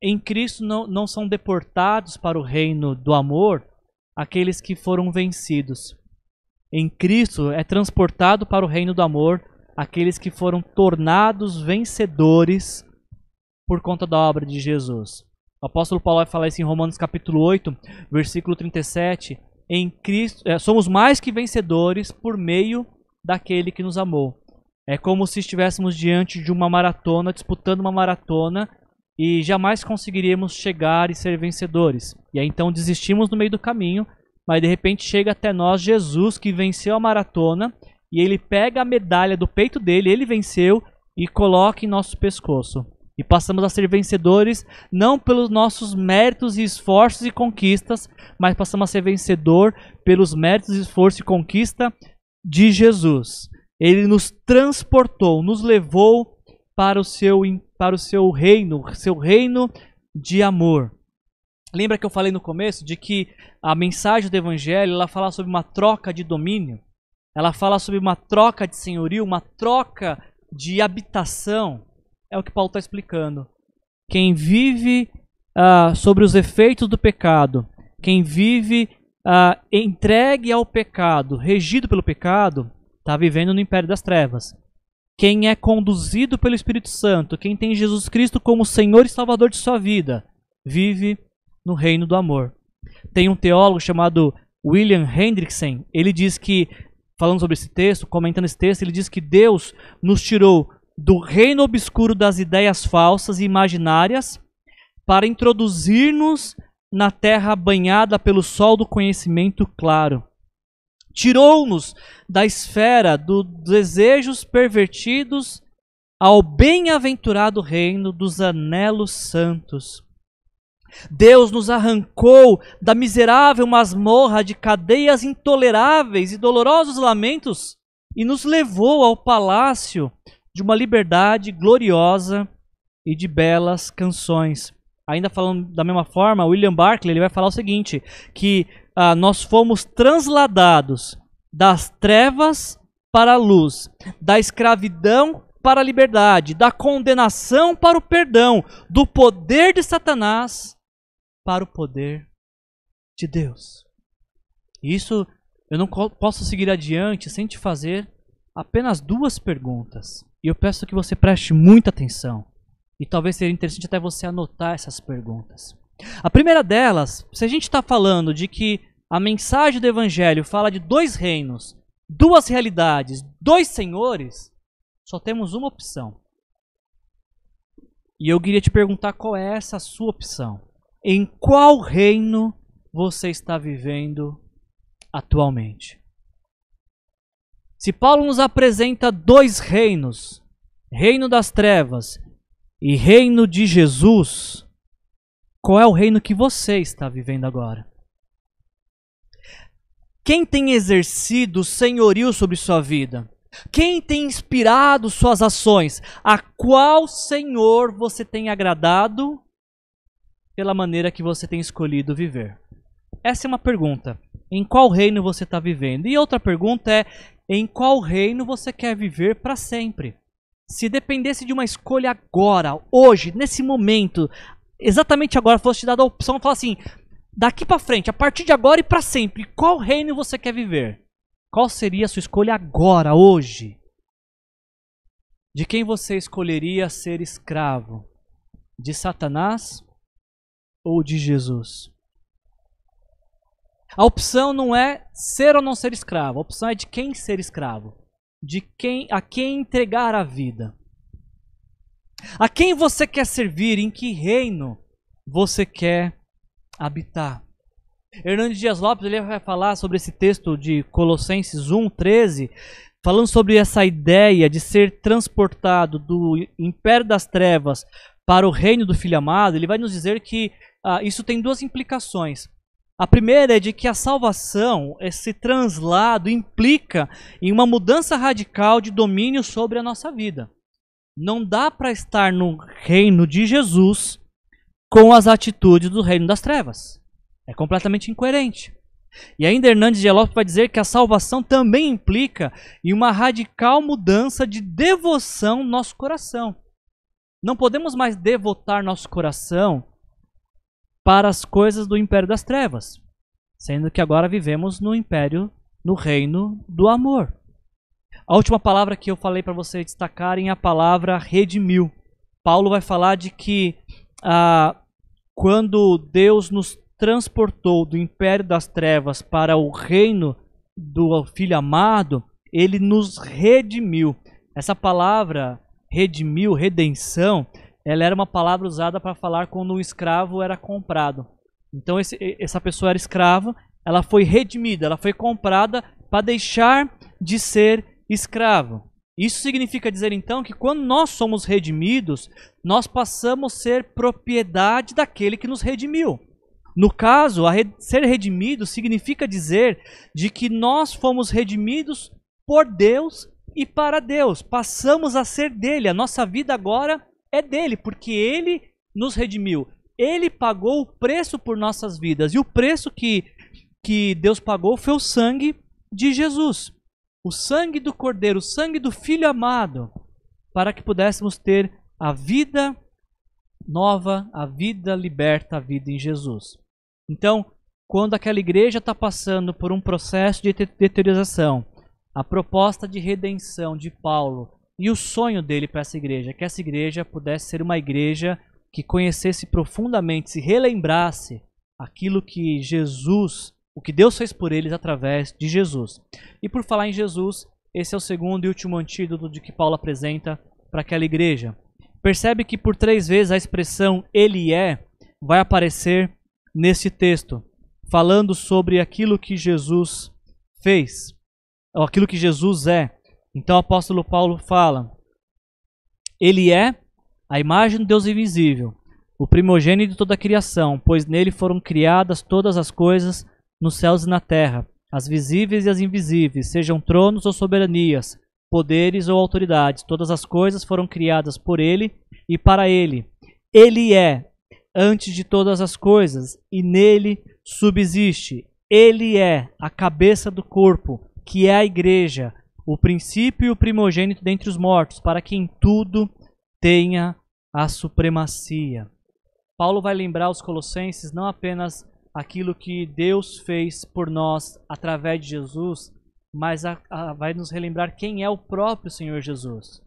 em Cristo não, não são deportados para o reino do amor aqueles que foram vencidos. Em Cristo é transportado para o reino do amor aqueles que foram tornados vencedores por conta da obra de Jesus. O apóstolo Paulo vai falar isso em Romanos capítulo 8, versículo 37. Em Cristo, é, somos mais que vencedores por meio daquele que nos amou. É como se estivéssemos diante de uma maratona, disputando uma maratona, e jamais conseguiríamos chegar e ser vencedores. E aí então desistimos no meio do caminho, mas de repente chega até nós Jesus que venceu a maratona, e ele pega a medalha do peito dele, ele venceu, e coloca em nosso pescoço. E passamos a ser vencedores não pelos nossos méritos e esforços e conquistas, mas passamos a ser vencedor pelos méritos, esforço e conquista de Jesus. Ele nos transportou, nos levou para o seu, para o seu reino, seu reino de amor. Lembra que eu falei no começo de que a mensagem do Evangelho ela fala sobre uma troca de domínio, ela fala sobre uma troca de senhorio, uma troca de habitação. É o que Paulo está explicando. Quem vive uh, sobre os efeitos do pecado, quem vive uh, entregue ao pecado, regido pelo pecado, está vivendo no império das trevas. Quem é conduzido pelo Espírito Santo, quem tem Jesus Cristo como Senhor e Salvador de sua vida, vive no reino do amor. Tem um teólogo chamado William Hendrickson, ele diz que, falando sobre esse texto, comentando esse texto, ele diz que Deus nos tirou do reino obscuro das ideias falsas e imaginárias para introduzir-nos na terra banhada pelo sol do conhecimento claro tirou-nos da esfera dos desejos pervertidos ao bem-aventurado reino dos anelos santos. Deus nos arrancou da miserável masmorra de cadeias intoleráveis e dolorosos lamentos e nos levou ao palácio de uma liberdade gloriosa e de belas canções. Ainda falando da mesma forma, William Barclay ele vai falar o seguinte, que ah, nós fomos transladados das trevas para a luz, da escravidão para a liberdade, da condenação para o perdão, do poder de Satanás para o poder de Deus. Isso eu não posso seguir adiante sem te fazer apenas duas perguntas. E eu peço que você preste muita atenção. E talvez seja interessante até você anotar essas perguntas. A primeira delas, se a gente está falando de que a mensagem do Evangelho fala de dois reinos, duas realidades, dois senhores, só temos uma opção. E eu queria te perguntar qual é essa sua opção. Em qual reino você está vivendo atualmente? Se Paulo nos apresenta dois reinos, reino das trevas e reino de Jesus, qual é o reino que você está vivendo agora? Quem tem exercido senhorio sobre sua vida? Quem tem inspirado suas ações? A qual Senhor você tem agradado pela maneira que você tem escolhido viver? Essa é uma pergunta. Em qual reino você está vivendo? E outra pergunta é: em qual reino você quer viver para sempre? Se dependesse de uma escolha agora, hoje, nesse momento, exatamente agora, fosse te dada a opção, falar assim: daqui para frente, a partir de agora e para sempre, qual reino você quer viver? Qual seria a sua escolha agora, hoje? De quem você escolheria ser escravo? De Satanás ou de Jesus? A opção não é ser ou não ser escravo, a opção é de quem ser escravo, de quem a quem entregar a vida. A quem você quer servir, em que reino você quer habitar. Hernandes Dias Lopes ele vai falar sobre esse texto de Colossenses 1, 13, falando sobre essa ideia de ser transportado do império das trevas para o reino do Filho amado. Ele vai nos dizer que ah, isso tem duas implicações. A primeira é de que a salvação, esse translado, implica em uma mudança radical de domínio sobre a nossa vida. Não dá para estar no reino de Jesus com as atitudes do reino das trevas. É completamente incoerente. E ainda Hernandes de Lopes vai dizer que a salvação também implica em uma radical mudança de devoção no nosso coração. Não podemos mais devotar nosso coração para as coisas do império das trevas, sendo que agora vivemos no império, no reino do amor. A última palavra que eu falei para vocês destacarem é a palavra redimiu. Paulo vai falar de que ah, quando Deus nos transportou do império das trevas para o reino do Filho amado, ele nos redimiu. Essa palavra redimiu, redenção, ela era uma palavra usada para falar quando um escravo era comprado. Então esse, essa pessoa era escrava, ela foi redimida, ela foi comprada para deixar de ser escravo. Isso significa dizer então que quando nós somos redimidos, nós passamos a ser propriedade daquele que nos redimiu. No caso, ser redimido significa dizer de que nós fomos redimidos por Deus e para Deus. Passamos a ser dele. A nossa vida agora é dele, porque ele nos redimiu. Ele pagou o preço por nossas vidas. E o preço que, que Deus pagou foi o sangue de Jesus o sangue do Cordeiro, o sangue do Filho amado, para que pudéssemos ter a vida nova, a vida liberta, a vida em Jesus. Então, quando aquela igreja está passando por um processo de deteriorização, a proposta de redenção de Paulo e o sonho dele para essa igreja, que essa igreja pudesse ser uma igreja que conhecesse profundamente, se relembrasse aquilo que Jesus o que Deus fez por eles através de Jesus. E por falar em Jesus, esse é o segundo e último antídoto de que Paulo apresenta para aquela igreja. Percebe que por três vezes a expressão ele é vai aparecer nesse texto, falando sobre aquilo que Jesus fez, ou aquilo que Jesus é. Então o apóstolo Paulo fala: Ele é a imagem do Deus invisível, o primogênito de toda a criação, pois nele foram criadas todas as coisas nos céus e na terra, as visíveis e as invisíveis, sejam tronos ou soberanias, poderes ou autoridades, todas as coisas foram criadas por ele e para ele. Ele é antes de todas as coisas e nele subsiste. Ele é a cabeça do corpo, que é a igreja, o princípio e o primogênito dentre os mortos, para que em tudo tenha a supremacia. Paulo vai lembrar aos Colossenses não apenas aquilo que Deus fez por nós através de Jesus, mas a, a, vai nos relembrar quem é o próprio Senhor Jesus.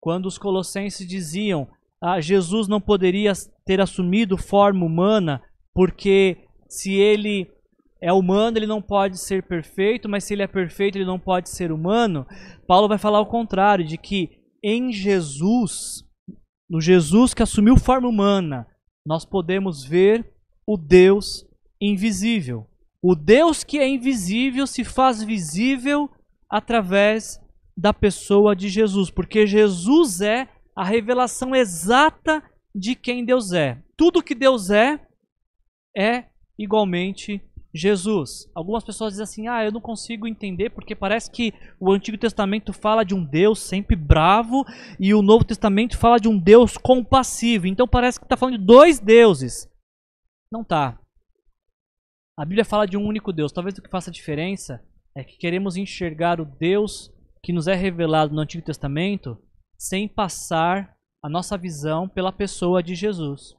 Quando os Colossenses diziam ah, Jesus não poderia ter assumido forma humana, porque se ele é humano, ele não pode ser perfeito, mas se ele é perfeito, ele não pode ser humano. Paulo vai falar o contrário, de que em Jesus, no Jesus que assumiu forma humana, nós podemos ver o Deus invisível. O Deus que é invisível se faz visível através da pessoa de Jesus, porque Jesus é a revelação exata de quem Deus é. Tudo que Deus é é igualmente Jesus. Algumas pessoas dizem assim: ah, eu não consigo entender porque parece que o Antigo Testamento fala de um Deus sempre bravo e o Novo Testamento fala de um Deus compassivo. Então parece que está falando de dois deuses. Não tá. A Bíblia fala de um único Deus. Talvez o que faça diferença é que queremos enxergar o Deus que nos é revelado no Antigo Testamento sem passar a nossa visão pela pessoa de Jesus.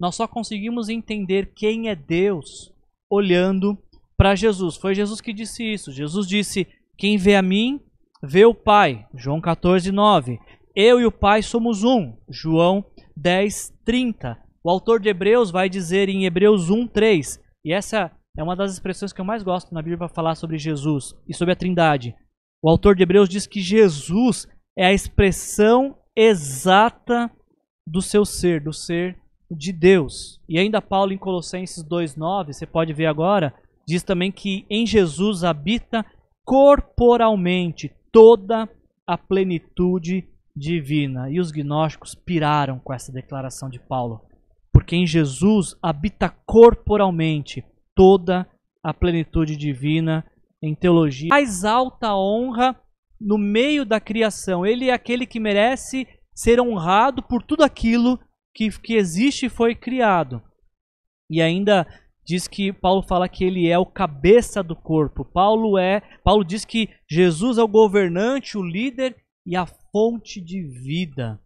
Nós só conseguimos entender quem é Deus olhando para Jesus. Foi Jesus que disse isso. Jesus disse: Quem vê a mim, vê o Pai. João 14, 9. Eu e o Pai somos um. João 10, 30. O autor de Hebreus vai dizer em Hebreus 1, 3. E essa é uma das expressões que eu mais gosto na Bíblia para falar sobre Jesus e sobre a Trindade. O autor de Hebreus diz que Jesus é a expressão exata do seu ser, do ser de Deus. E ainda Paulo em Colossenses 2:9, você pode ver agora, diz também que em Jesus habita corporalmente toda a plenitude divina. E os gnósticos piraram com essa declaração de Paulo, porque em Jesus habita corporalmente toda a plenitude divina em teologia. Mais alta honra no meio da criação. Ele é aquele que merece ser honrado por tudo aquilo que, que existe e foi criado. E ainda diz que Paulo fala que ele é o cabeça do corpo. Paulo é, Paulo diz que Jesus é o governante, o líder e a fonte de vida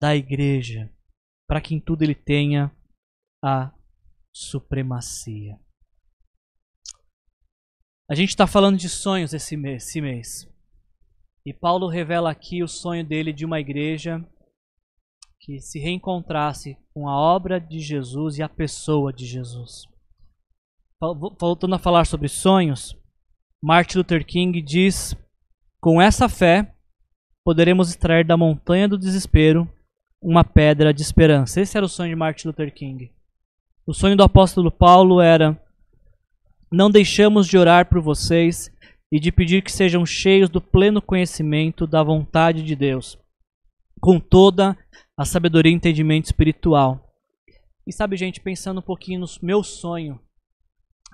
da igreja, para que em tudo ele tenha a supremacia. A gente está falando de sonhos esse mês, esse mês. E Paulo revela aqui o sonho dele de uma igreja que se reencontrasse com a obra de Jesus e a pessoa de Jesus. Voltando a falar sobre sonhos, Martin Luther King diz: Com essa fé, poderemos extrair da montanha do desespero uma pedra de esperança. Esse era o sonho de Martin Luther King. O sonho do apóstolo Paulo era: Não deixamos de orar por vocês e de pedir que sejam cheios do pleno conhecimento da vontade de Deus, com toda a sabedoria e entendimento espiritual. E sabe, gente, pensando um pouquinho no meu sonho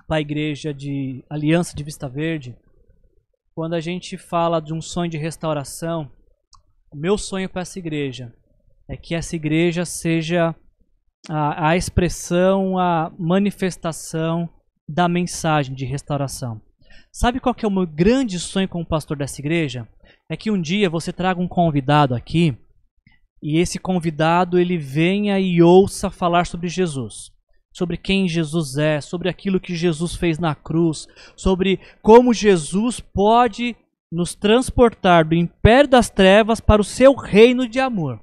para a igreja de Aliança de Vista Verde, quando a gente fala de um sonho de restauração, o meu sonho para essa igreja é que essa igreja seja a, a expressão, a manifestação da mensagem de restauração. Sabe qual que é o meu grande sonho como pastor dessa igreja? É que um dia você traga um convidado aqui e esse convidado ele venha e ouça falar sobre Jesus, sobre quem Jesus é, sobre aquilo que Jesus fez na cruz, sobre como Jesus pode nos transportar do império das trevas para o seu reino de amor.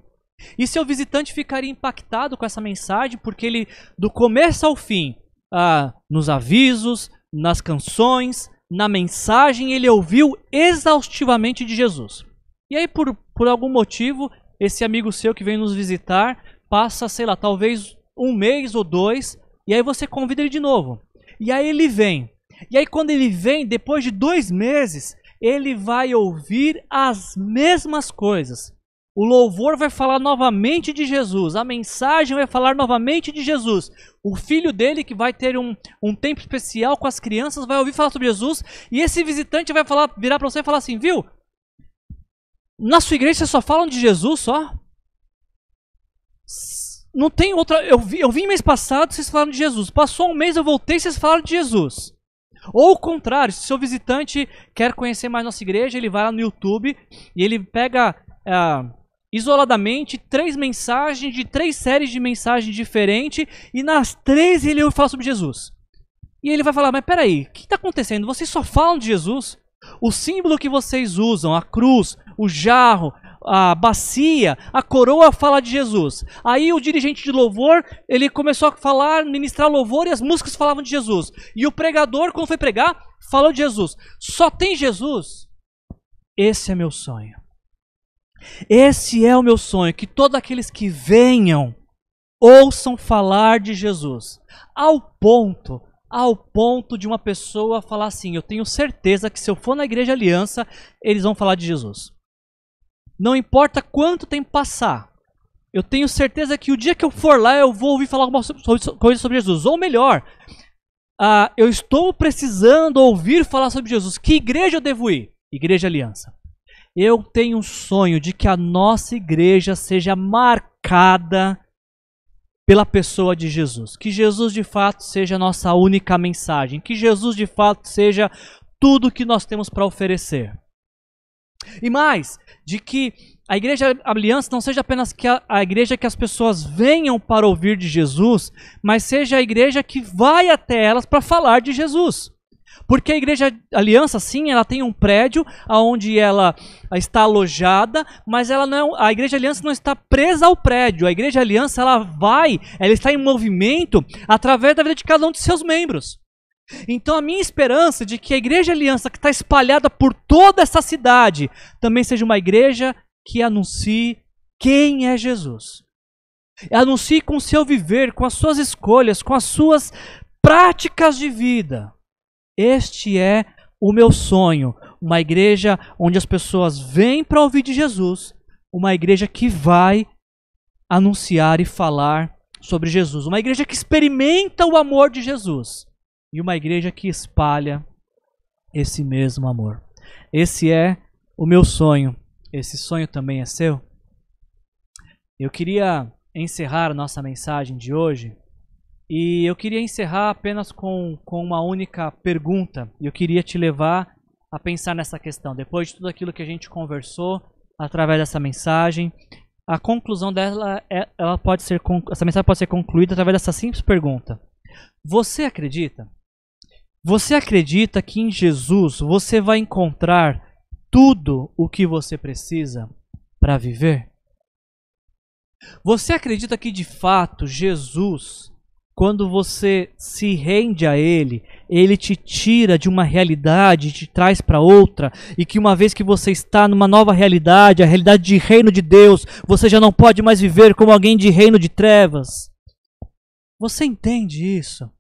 E seu visitante ficaria impactado com essa mensagem, porque ele, do começo ao fim, ah, nos avisos, nas canções, na mensagem ele ouviu exaustivamente de Jesus. E aí, por, por algum motivo, esse amigo seu que vem nos visitar passa, sei lá, talvez um mês ou dois, e aí você convida ele de novo. E aí ele vem. E aí, quando ele vem, depois de dois meses, ele vai ouvir as mesmas coisas. O louvor vai falar novamente de Jesus, a mensagem vai falar novamente de Jesus. O filho dele, que vai ter um, um tempo especial com as crianças, vai ouvir falar sobre Jesus. E esse visitante vai falar, virar para você e falar assim: Viu? Na sua igreja vocês só falam de Jesus só? Não tem outra. Eu, vi, eu vim mês passado, vocês falaram de Jesus. Passou um mês, eu voltei, vocês falaram de Jesus. Ou o contrário, se seu visitante quer conhecer mais nossa igreja, ele vai lá no YouTube e ele pega. Uh, isoladamente três mensagens de três séries de mensagens diferentes e nas três ele falar sobre Jesus. E ele vai falar: Mas peraí, o que está acontecendo? Vocês só falam de Jesus? O símbolo que vocês usam, a cruz, o jarro, a bacia, a coroa fala de Jesus. Aí o dirigente de louvor, ele começou a falar, ministrar louvor e as músicas falavam de Jesus. E o pregador, quando foi pregar, falou de Jesus. Só tem Jesus? Esse é meu sonho. Esse é o meu sonho, que todos aqueles que venham ouçam falar de Jesus, ao ponto, ao ponto de uma pessoa falar assim: "Eu tenho certeza que se eu for na igreja Aliança, eles vão falar de Jesus". Não importa quanto tempo passar. Eu tenho certeza que o dia que eu for lá, eu vou ouvir falar alguma coisa sobre Jesus. Ou melhor, uh, eu estou precisando ouvir falar sobre Jesus. Que igreja eu devo ir? Igreja Aliança. Eu tenho um sonho de que a nossa igreja seja marcada pela pessoa de Jesus. Que Jesus de fato seja a nossa única mensagem. Que Jesus de fato seja tudo que nós temos para oferecer. E mais, de que a igreja aliança não seja apenas que a, a, igreja que as pessoas venham para ouvir de Jesus, mas seja a igreja que vai até elas para falar de Jesus. Porque a igreja aliança, sim, ela tem um prédio onde ela está alojada, mas ela não, é a igreja aliança não está presa ao prédio. A igreja aliança ela vai, ela está em movimento através da vida de cada um de seus membros. Então a minha esperança de que a igreja aliança que está espalhada por toda essa cidade também seja uma igreja que anuncie quem é Jesus. Anuncie com o seu viver, com as suas escolhas, com as suas práticas de vida. Este é o meu sonho. Uma igreja onde as pessoas vêm para ouvir de Jesus. Uma igreja que vai anunciar e falar sobre Jesus. Uma igreja que experimenta o amor de Jesus. E uma igreja que espalha esse mesmo amor. Esse é o meu sonho. Esse sonho também é seu? Eu queria encerrar nossa mensagem de hoje e eu queria encerrar apenas com, com uma única pergunta. Eu queria te levar a pensar nessa questão. Depois de tudo aquilo que a gente conversou através dessa mensagem, a conclusão dela é, ela pode ser essa mensagem pode ser concluída através dessa simples pergunta: Você acredita? Você acredita que em Jesus você vai encontrar tudo o que você precisa para viver? Você acredita que de fato Jesus quando você se rende a Ele, Ele te tira de uma realidade, te traz para outra, e que uma vez que você está numa nova realidade, a realidade de reino de Deus, você já não pode mais viver como alguém de reino de trevas. Você entende isso?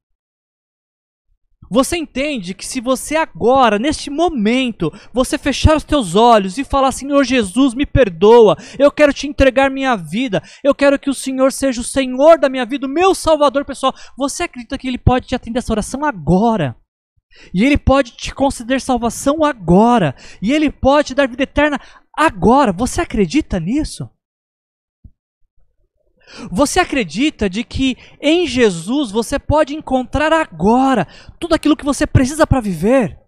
Você entende que se você agora, neste momento, você fechar os teus olhos e falar: Senhor Jesus, me perdoa, eu quero te entregar minha vida, eu quero que o Senhor seja o Senhor da minha vida, o meu Salvador pessoal. Você acredita que Ele pode te atender essa oração agora? E Ele pode te conceder salvação agora? E Ele pode te dar vida eterna agora? Você acredita nisso? Você acredita de que em Jesus você pode encontrar agora tudo aquilo que você precisa para viver?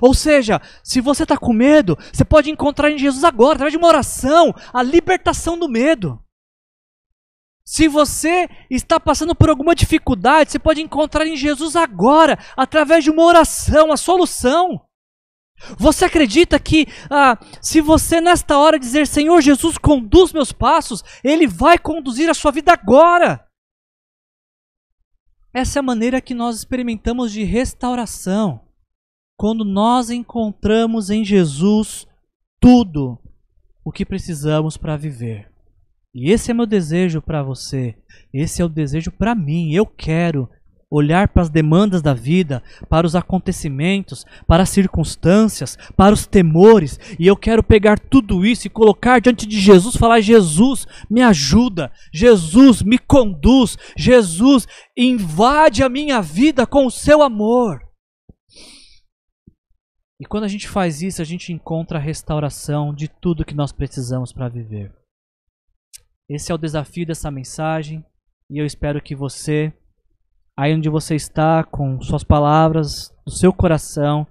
Ou seja, se você está com medo, você pode encontrar em Jesus agora, através de uma oração, a libertação do medo. Se você está passando por alguma dificuldade, você pode encontrar em Jesus agora, através de uma oração, a solução. Você acredita que ah, se você nesta hora dizer Senhor Jesus, conduz meus passos, Ele vai conduzir a sua vida agora? Essa é a maneira que nós experimentamos de restauração. Quando nós encontramos em Jesus tudo o que precisamos para viver. E esse é meu desejo para você. Esse é o desejo para mim. Eu quero olhar para as demandas da vida, para os acontecimentos, para as circunstâncias, para os temores, e eu quero pegar tudo isso e colocar diante de Jesus, falar: Jesus, me ajuda, Jesus, me conduz, Jesus, invade a minha vida com o seu amor. E quando a gente faz isso, a gente encontra a restauração de tudo que nós precisamos para viver. Esse é o desafio dessa mensagem, e eu espero que você aí onde você está, com suas palavras, do seu coração,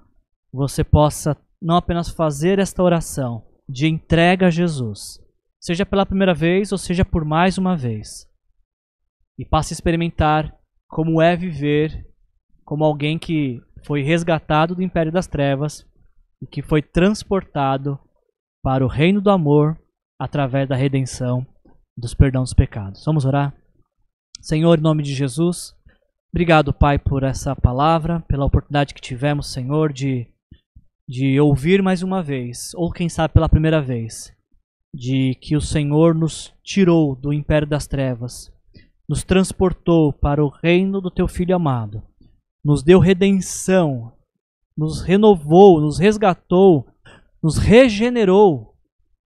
você possa não apenas fazer esta oração de entrega a Jesus, seja pela primeira vez ou seja por mais uma vez, e passe a experimentar como é viver como alguém que foi resgatado do império das trevas e que foi transportado para o reino do amor através da redenção dos perdão dos pecados. Vamos orar? Senhor, em nome de Jesus, Obrigado, Pai, por essa palavra, pela oportunidade que tivemos, Senhor, de, de ouvir mais uma vez, ou quem sabe pela primeira vez, de que o Senhor nos tirou do império das trevas, nos transportou para o reino do Teu Filho amado, nos deu redenção, nos renovou, nos resgatou, nos regenerou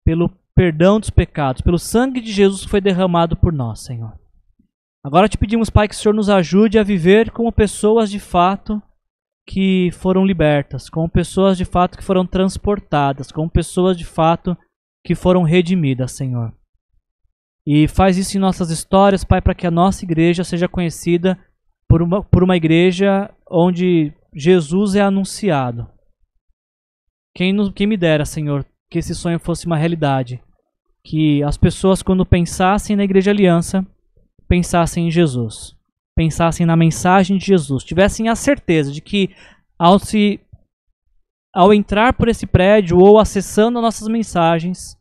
pelo perdão dos pecados, pelo sangue de Jesus que foi derramado por nós, Senhor. Agora te pedimos, Pai, que o Senhor nos ajude a viver como pessoas de fato que foram libertas, como pessoas de fato que foram transportadas, como pessoas de fato que foram redimidas, Senhor. E faz isso em nossas histórias, Pai, para que a nossa igreja seja conhecida por uma, por uma igreja onde Jesus é anunciado. Quem, nos, quem me dera, Senhor, que esse sonho fosse uma realidade. Que as pessoas, quando pensassem na Igreja Aliança, pensassem em Jesus, pensassem na mensagem de Jesus, tivessem a certeza de que ao se ao entrar por esse prédio ou acessando nossas mensagens,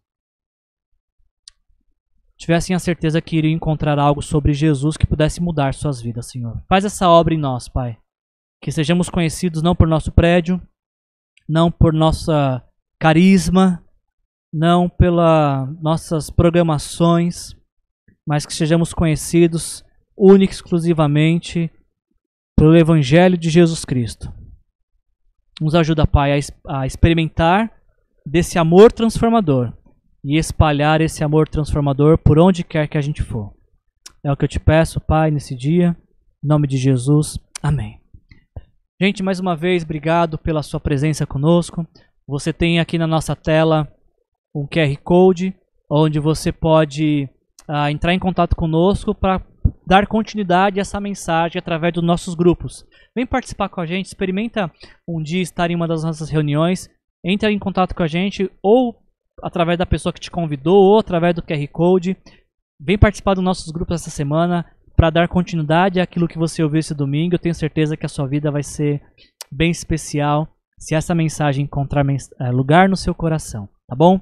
tivessem a certeza que iriam encontrar algo sobre Jesus que pudesse mudar suas vidas, Senhor. Faz essa obra em nós, Pai. Que sejamos conhecidos não por nosso prédio, não por nossa carisma, não pelas nossas programações, mas que sejamos conhecidos única e exclusivamente pelo Evangelho de Jesus Cristo. Nos ajuda, Pai, a, a experimentar desse amor transformador e espalhar esse amor transformador por onde quer que a gente for. É o que eu te peço, Pai, nesse dia. Em nome de Jesus. Amém. Gente, mais uma vez, obrigado pela sua presença conosco. Você tem aqui na nossa tela um QR Code, onde você pode entrar em contato conosco para dar continuidade a essa mensagem através dos nossos grupos. Vem participar com a gente, experimenta um dia estar em uma das nossas reuniões, entre em contato com a gente ou através da pessoa que te convidou ou através do QR Code. Vem participar dos nossos grupos essa semana para dar continuidade àquilo que você ouviu esse domingo. Eu tenho certeza que a sua vida vai ser bem especial se essa mensagem encontrar eh, lugar no seu coração, tá bom?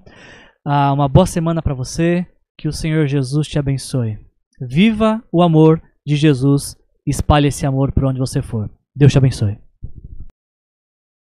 Uh, uma boa semana para você. Que o Senhor Jesus te abençoe. Viva o amor de Jesus. Espalhe esse amor por onde você for. Deus te abençoe.